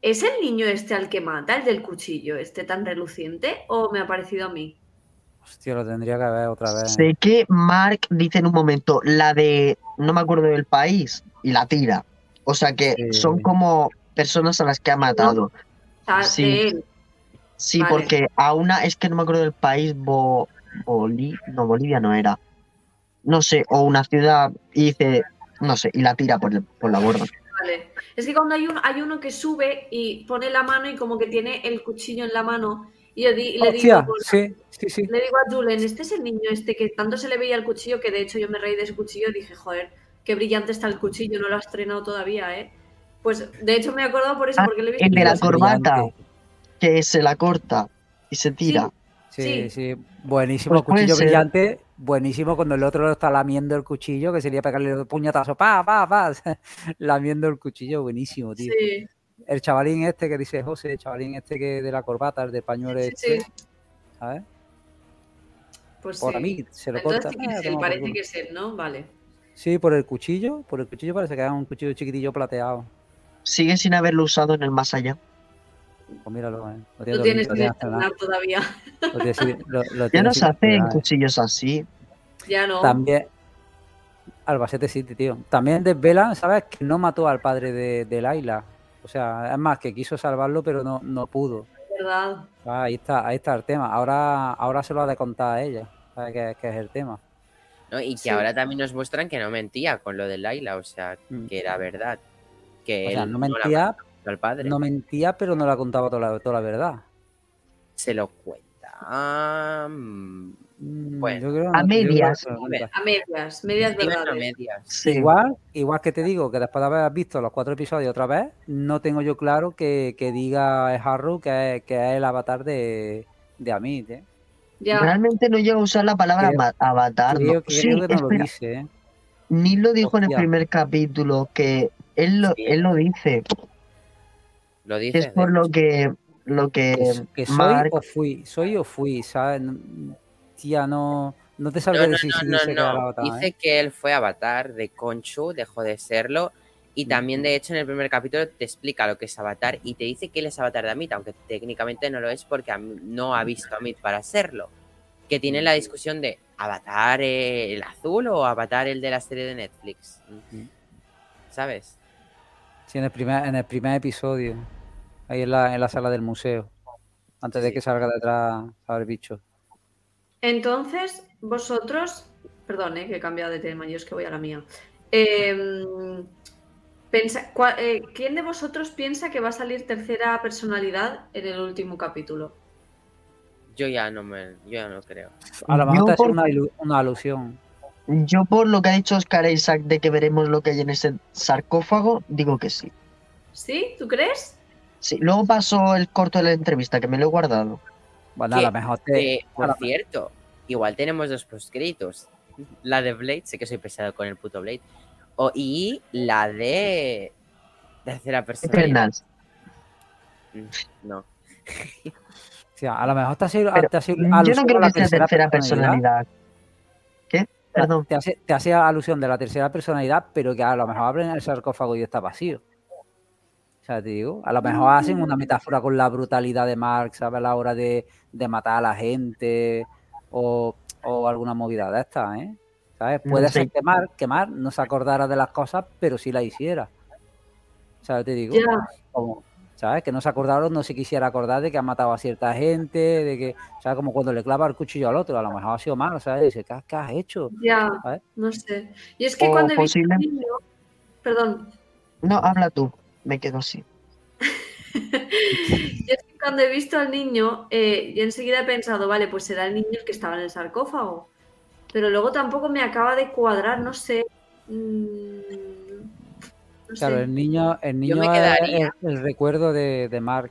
¿es el niño este al que mata, el del cuchillo, este tan reluciente o me ha parecido a mí? Hostia, lo tendría que ver otra vez. Sé que Mark dice en un momento la de, no me acuerdo del país, y la tira. O sea que Sí. son como personas a las que ha matado. Sí. Sí, Vale. porque a una, es que no me acuerdo del país, Bo, Boli- no, Bolivia no era. No sé, o una ciudad, y dice, no sé, y la tira por, el- por la borda. Vale. Es que cuando hay, un, hay uno que sube y pone la mano y como que tiene el cuchillo en la mano y yo di- le digo, Hostia, sí, sí, sí. le digo a Julen, este es el niño este que tanto se le veía el cuchillo que de hecho yo me reí de ese cuchillo y dije, joder, qué brillante está el cuchillo, no lo has estrenado todavía, ¿eh? Pues de hecho me he acordado por eso, Ah, porque le he visto el de la corbata, brillante. que se la corta y se tira. Sí, Sí. sí, buenísimo. Pues cuchillo ser. brillante, buenísimo cuando el otro lo está lamiendo el cuchillo, que sería pegarle el puñetazo, pa, pa, pa, lamiendo el cuchillo, buenísimo, tío. Sí, El chavalín este que dice José, el chavalín este que de la corbata, el de pañuelo sí, este, sí. ¿sabes? Pues Por sí. a mí se lo Entonces corta. sí que ah, es él, toma por parece que es él, ¿no? Vale. Sí, por el cuchillo, por el cuchillo parece que es un cuchillo chiquitillo plateado. Sigue sin haberlo usado en el más allá. Pues míralo, eh. Lo tienes listo, que estrenar todavía. lo lo- lo Ya no se hacen eh. cuchillos así. Ya no. También. Albacete City, tío. También desvelan, ¿sabes? Que no mató al padre de, de Laila. O sea, es más, que quiso salvarlo, pero no, no pudo. ¿Verdad? Ah, ahí está, ahí está el tema. Ahora, ahora se lo ha de contar a ella. ¿Sabes qué, qué es el tema? ¿No? Y que Sí. ahora también nos muestran que no mentía con lo de Laila, o sea, Mm. que era verdad. Que O sea, no mentía, mató al padre. no mentía, pero no la contaba toda la, toda la verdad. Se lo cuenta. Mm, Mm, Bueno, yo creo- a yo creo que medias. lo cuenta. A medias, medias verdades. medias. Sí. Igual, igual que te digo que después de haber visto los cuatro episodios otra vez, no tengo yo claro que, que diga Harrow que es, que es el avatar de, de Amit, ¿eh? Ya. Realmente no llega a usar la palabra Creo- avatar. ¿no? Creo, Sí, creo que no lo dice, ¿eh? ni lo dijo en el primer capítulo, que él lo, Sí. él lo dice. Lo dice. es por lo que, lo que, soy Mark- o fui, soy o fui, ¿sabes? No- Tía, no, no te sabría No, no, decir si no, dice que era no, avatar, Dice ¿eh? que él fue avatar de Conchu, dejó de serlo. Y también, de hecho, en el primer capítulo te explica lo que es avatar y te dice que él es avatar de Amit, aunque técnicamente no lo es porque no ha visto a Amit para serlo. Que tienen la discusión de avatar eh, el azul o avatar el de la serie de Netflix. ¿Sabes? Sí, en el primer, en el primer episodio, ahí en la, en la sala del museo, antes de que salga detrás el bicho. Entonces, vosotros, perdón, eh, que he cambiado de tema, yo es que voy a la mía. Em, pensa- eh, ¿Quién de vosotros piensa que va a salir tercera personalidad en el último capítulo? Yo ya no me, yo ya no creo. A lo mejor por- una, alusión. yo por lo que ha dicho Oscar Isaac de que veremos lo que hay en ese sarcófago, digo que sí. ¿Sí? ¿Tú crees? Sí, luego pasó el corto de la entrevista, que me lo he guardado. Bueno, a lo mejor te. Eh, por cierto, igual tenemos dos postcritos. La de Blade, sé que soy pesado con el puto Blade. O, y la de tercera persona. Eternals. No. o sea, a lo mejor te hace, Pero te hace Yo no alusión creo que sea tercera personalidad. ¿Qué? Perdón. Te hace, te hace alusión de la tercera personalidad, pero que a lo mejor abren el sarcófago y está vacío. O sea, te digo, a lo mejor hacen una metáfora con la brutalidad de Marx, ¿sabes? A la hora de, de matar a la gente o, o alguna movida de estas, ¿eh? ¿Sabes? Puede Sí. ser que Marx, que Marx no se acordara de las cosas, pero sí la hiciera. ¿Sabes? Te digo, Ya, como, ¿sabes? Que no se acordara, no se quisiera acordar de que ha matado a cierta gente, de que, ¿sabes? Como cuando le clava el cuchillo al otro, a lo mejor ha sido malo, ¿sabes? Dice, ¿qué, has- qué has hecho? ya, no sé. Y es que O cuando he visto al niño, perdón, No, habla tú. Me quedo así. y es que cuando he visto al niño, eh, yo enseguida he pensado, vale, pues será el niño el que estaba en el sarcófago. Pero luego tampoco me acaba de cuadrar, no sé. mm, no Claro, sé. el niño, el niño es el, el recuerdo de, de Mark.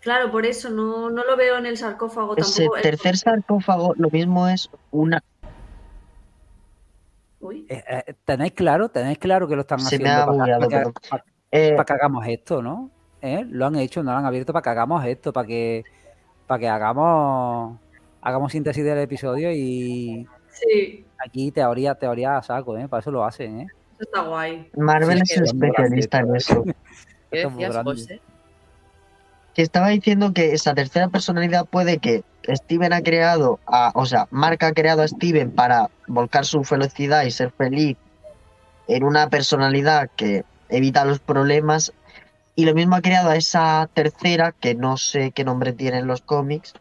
Claro, por eso no, no lo veo en el sarcófago Ese tampoco. eh, tercer sarcófago lo mismo es una... Uy, Eh, eh, ¿Tenéis claro? ¿Tenéis claro que lo están Se me haciendo ha para, bugueado, que- perdón. para- eh, para que hagamos esto, ¿no? ¿Eh? Lo han hecho, no lo han abierto para que hagamos esto, para que, para que hagamos, hagamos síntesis del episodio y sí, aquí teoría, teoría a saco, ¿eh? Para eso lo hacen, ¿eh? eso está guay. Marvel Sí, es especialista en eso. ¿Qué decías. José? que estaba diciendo que esa tercera personalidad puede que Steven ha creado, a, o sea, Mark ha creado a Steven para volcar su felicidad y ser feliz en una personalidad que evita los problemas y lo mismo ha creado a esa tercera, que no sé qué nombre tiene en los cómics,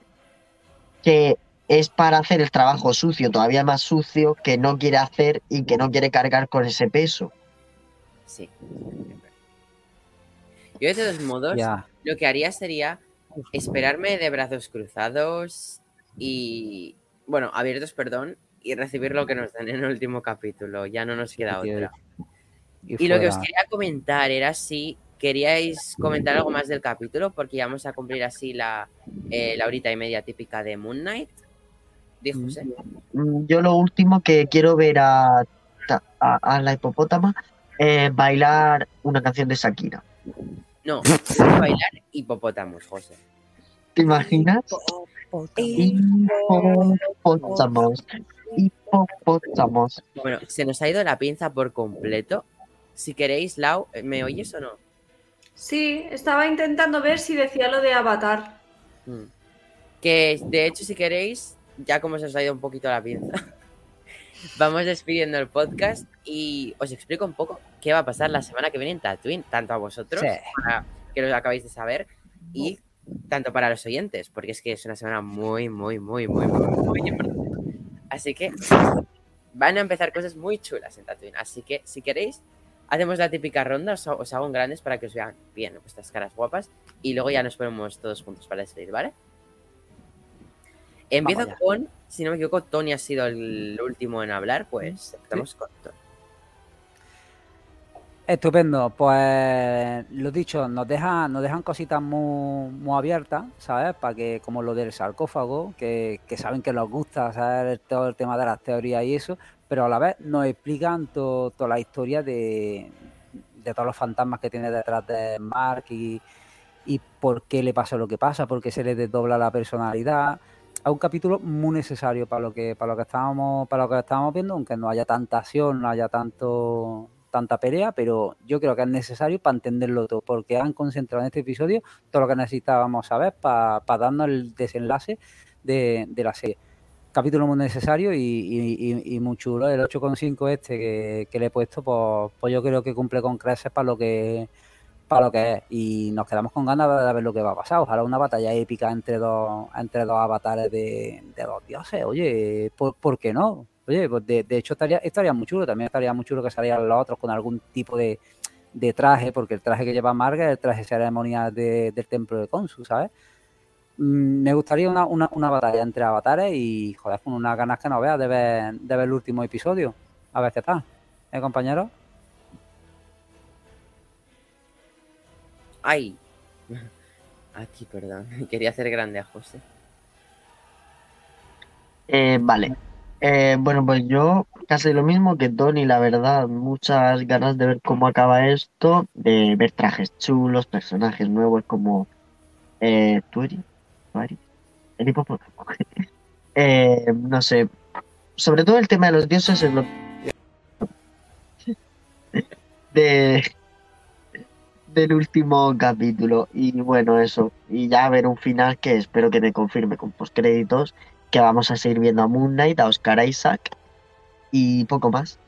que es para hacer el trabajo sucio, todavía más sucio, que no quiere hacer y que no quiere cargar con ese peso. Sí. Yo de todos modos, Ya. lo que haría sería esperarme de brazos cruzados y, bueno, abiertos, perdón, y recibir lo que nos dan en el último capítulo. Ya no nos queda Y- otra. Y lo que os quería comentar era si queríais comentar algo más del capítulo, porque ya vamos a cumplir así la, eh, la horita y media típica de Moon Knight. Dijo Mm. José. Mm, Yo lo último que quiero ver a, a, a la hipopótama eh, bailar una canción de Shakira. No, bailar hipopótamos, José. ¿Te imaginas? Hipopótamos. Hipopótamos. Bueno, se nos ha ido la pinza por completo. Si queréis, Lau, ¿me oyes o no? Sí, estaba intentando ver si decía lo de Avatar. Mm. Que de hecho, si queréis, ya como se os ha ido un poquito la pinza, vamos despidiendo el podcast y os explico un poco qué va a pasar la semana que viene en Tatooine, tanto a vosotros, Sí. para que lo acabáis de saber, y tanto para los oyentes, porque es que es una semana muy, muy, muy, muy, muy, muy importante. Así que van a empezar cosas muy chulas en Tatooine. Así que si queréis, hacemos la típica ronda, os, os hago en grandes para que os vean bien vuestras caras guapas y luego ya nos ponemos todos juntos para despedir, ¿vale? Empiezo con, si no me equivoco, Tony ha sido el último en hablar, pues empezamos con Tony. Estupendo, pues lo dicho, nos dejan, nos dejan cositas muy, muy abiertas, ¿sabes? Para que, como lo del sarcófago, que, que saben que nos gusta, ¿sabes? Todo el tema de las teorías y eso, pero a la vez nos explican to- toda la historia de, de todos los fantasmas que tiene detrás de Mark y, y por qué le pasa lo que pasa, por qué se le desdobla la personalidad. Es un capítulo muy necesario para lo que, para lo que estábamos, para lo que estábamos viendo, aunque no haya tanta acción, no haya tanto tanta pelea, pero yo creo que es necesario para entenderlo todo, porque han concentrado en este episodio todo lo que necesitábamos saber para darnos el desenlace de, de la serie. Capítulo muy necesario y muy chulo. El 8,5 este que, que le he puesto, pues, pues yo creo que cumple con creces para lo que para lo que es. Y nos quedamos con ganas de ver lo que va a pasar. Ojalá una batalla épica entre dos, entre dos avatares de, de dos dioses. Oye, ¿por, qué no? Oye, pues de, de hecho estaría, estaría muy chulo. También estaría muy chulo que salieran los otros con algún tipo de, de traje, porque el traje que lleva Marga es el traje ceremonial de- del templo de Consu, ¿sabes? Mm, Me gustaría una, una, una batalla entre avatares y, joder, con unas ganas que no veas de ver, de ver el último episodio. A ver qué tal. ¿Eh, compañero? Ay. Aquí, perdón. Quería hacer grande a José. Eh, vale. Eh, bueno, pues yo casi lo mismo que Tony, la verdad. Muchas ganas de ver cómo acaba esto, de ver trajes chulos, personajes nuevos como eh, Tueri, el hipopótamo. Eh, no sé. Sobre todo el tema de los dioses es lo de, del último capítulo. Y bueno, eso. Y ya ver un final que espero que me confirme con postcréditos. Que vamos a seguir viendo a Moon Knight, a Oscar Isaac y poco más.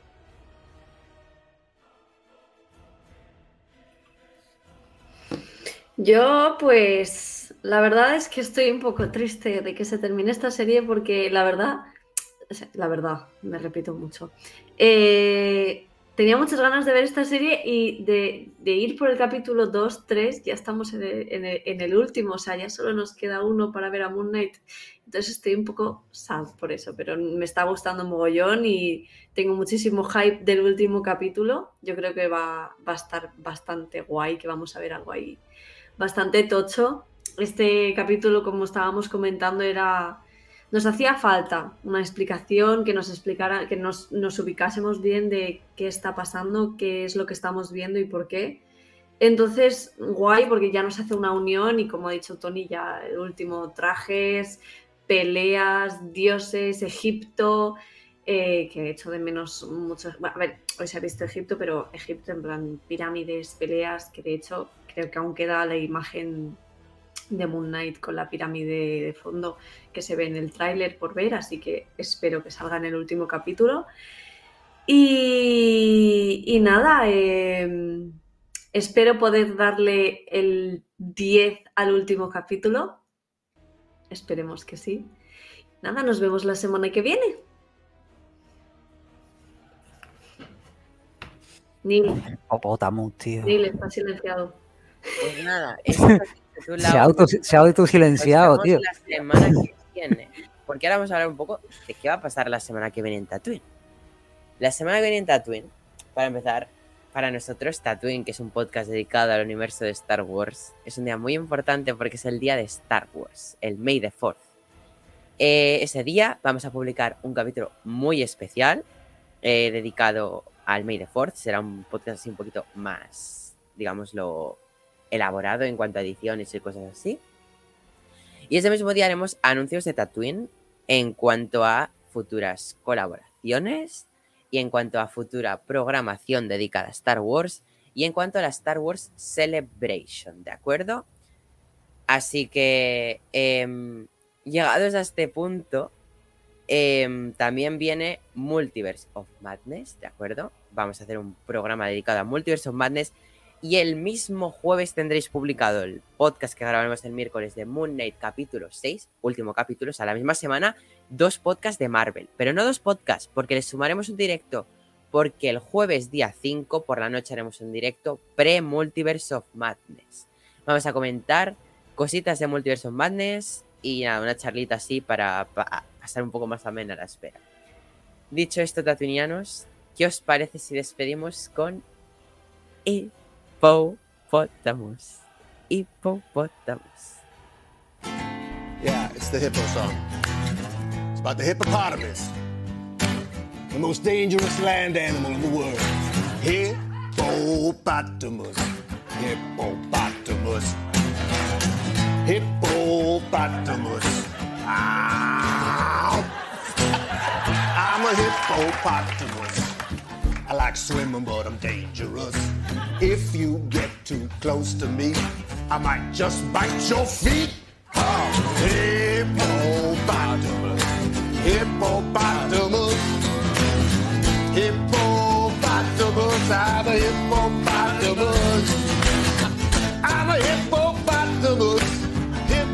Yo, pues, la verdad es que estoy un poco triste de que se termine esta serie porque la verdad, la verdad, me repito mucho. eh, tenía muchas ganas de ver esta serie y de, de ir por el capítulo 2, 3, ya estamos en el, en el- en el último, o sea, ya solo nos queda uno para ver a Moon Knight. Entonces estoy un poco sad por eso, pero me está gustando mogollón y tengo muchísimo hype del último capítulo. Yo creo que va, va a estar bastante guay, que vamos a ver algo ahí bastante tocho. Este capítulo, como estábamos comentando, era. Nos hacía falta una explicación que nos explicara, que nos, nos ubicásemos bien de qué está pasando, qué es lo que estamos viendo y por qué. Entonces, guay, porque ya nos hace una unión y como ha dicho Tony, ya el último trajes, peleas, dioses, Egipto, eh, que he hecho de menos muchos. Bueno, a ver, hoy se ha visto Egipto, pero Egipto en plan pirámides, peleas, que de hecho creo que aún queda la imagen de Moon Knight con la pirámide de fondo que se ve en el tráiler por ver, así que espero que salga en el último capítulo. Y, y nada, eh, espero poder darle el 10 al último capítulo. Esperemos que sí. Nada, nos vemos la semana que viene. Neil, Hipopótamo, tío. Neil está silenciado. Pues nada, eso Se ha, auto, se ha autosilenciado, tío. la semana que viene. Porque ahora vamos a hablar un poco de qué va a pasar la semana que viene en Tatooine. La semana que viene en Tatooine, para empezar, para nosotros Tatooine, que es un podcast dedicado al universo de Star Wars, es un día muy importante porque es el día de Star Wars, el May the 4th. Eh, ese día vamos a publicar un capítulo muy especial eh, dedicado al May the 4th. Será un podcast así un poquito más, digámoslo, elaborado en cuanto a ediciones y cosas así. Y ese mismo día haremos anuncios de Tatooine en cuanto a futuras colaboraciones y en cuanto a futura programación dedicada a Star Wars y en cuanto a la Star Wars Celebration, ¿de acuerdo? Así que, em, llegados a este punto, em, también viene Multiverse of Madness, ¿de acuerdo? Vamos a hacer un programa dedicado a Multiverse of Madness y el mismo jueves tendréis publicado el podcast que grabaremos el miércoles de Moon Knight capítulo 6, último capítulo, o sea, la misma semana, dos podcasts de Marvel. Pero no dos podcasts, porque les sumaremos un directo, porque el jueves día 5 por la noche haremos un directo pre-Multiverse of Madness. Vamos a comentar cositas de Multiverse of Madness y nada, una charlita así para, pasar un poco más amena la espera. Dicho esto, tatuinianos, ¿qué os parece si despedimos con Hippopotamus? Hippopotamus. Yeah, it's the hippo song. It's about the hippopotamus, the most dangerous land animal in the world. Hippopotamus, hippopotamus, hippopotamus. Ow! I'm a hippopotamus. I like swimming, but I'm dangerous. If you get too close to me, I might just bite your feet. Oh, hippopotamus, hippopotamus, hippopotamus. I'm a hippopotamus. I'm a hippopotamus.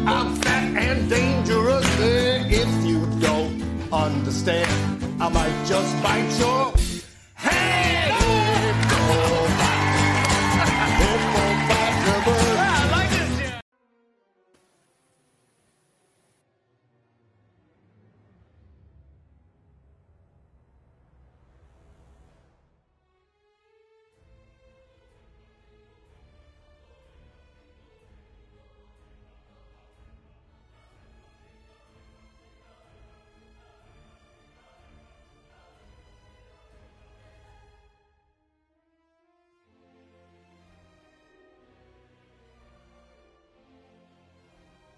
I'm fat and dangerous. If you don't understand, I might just bite your head.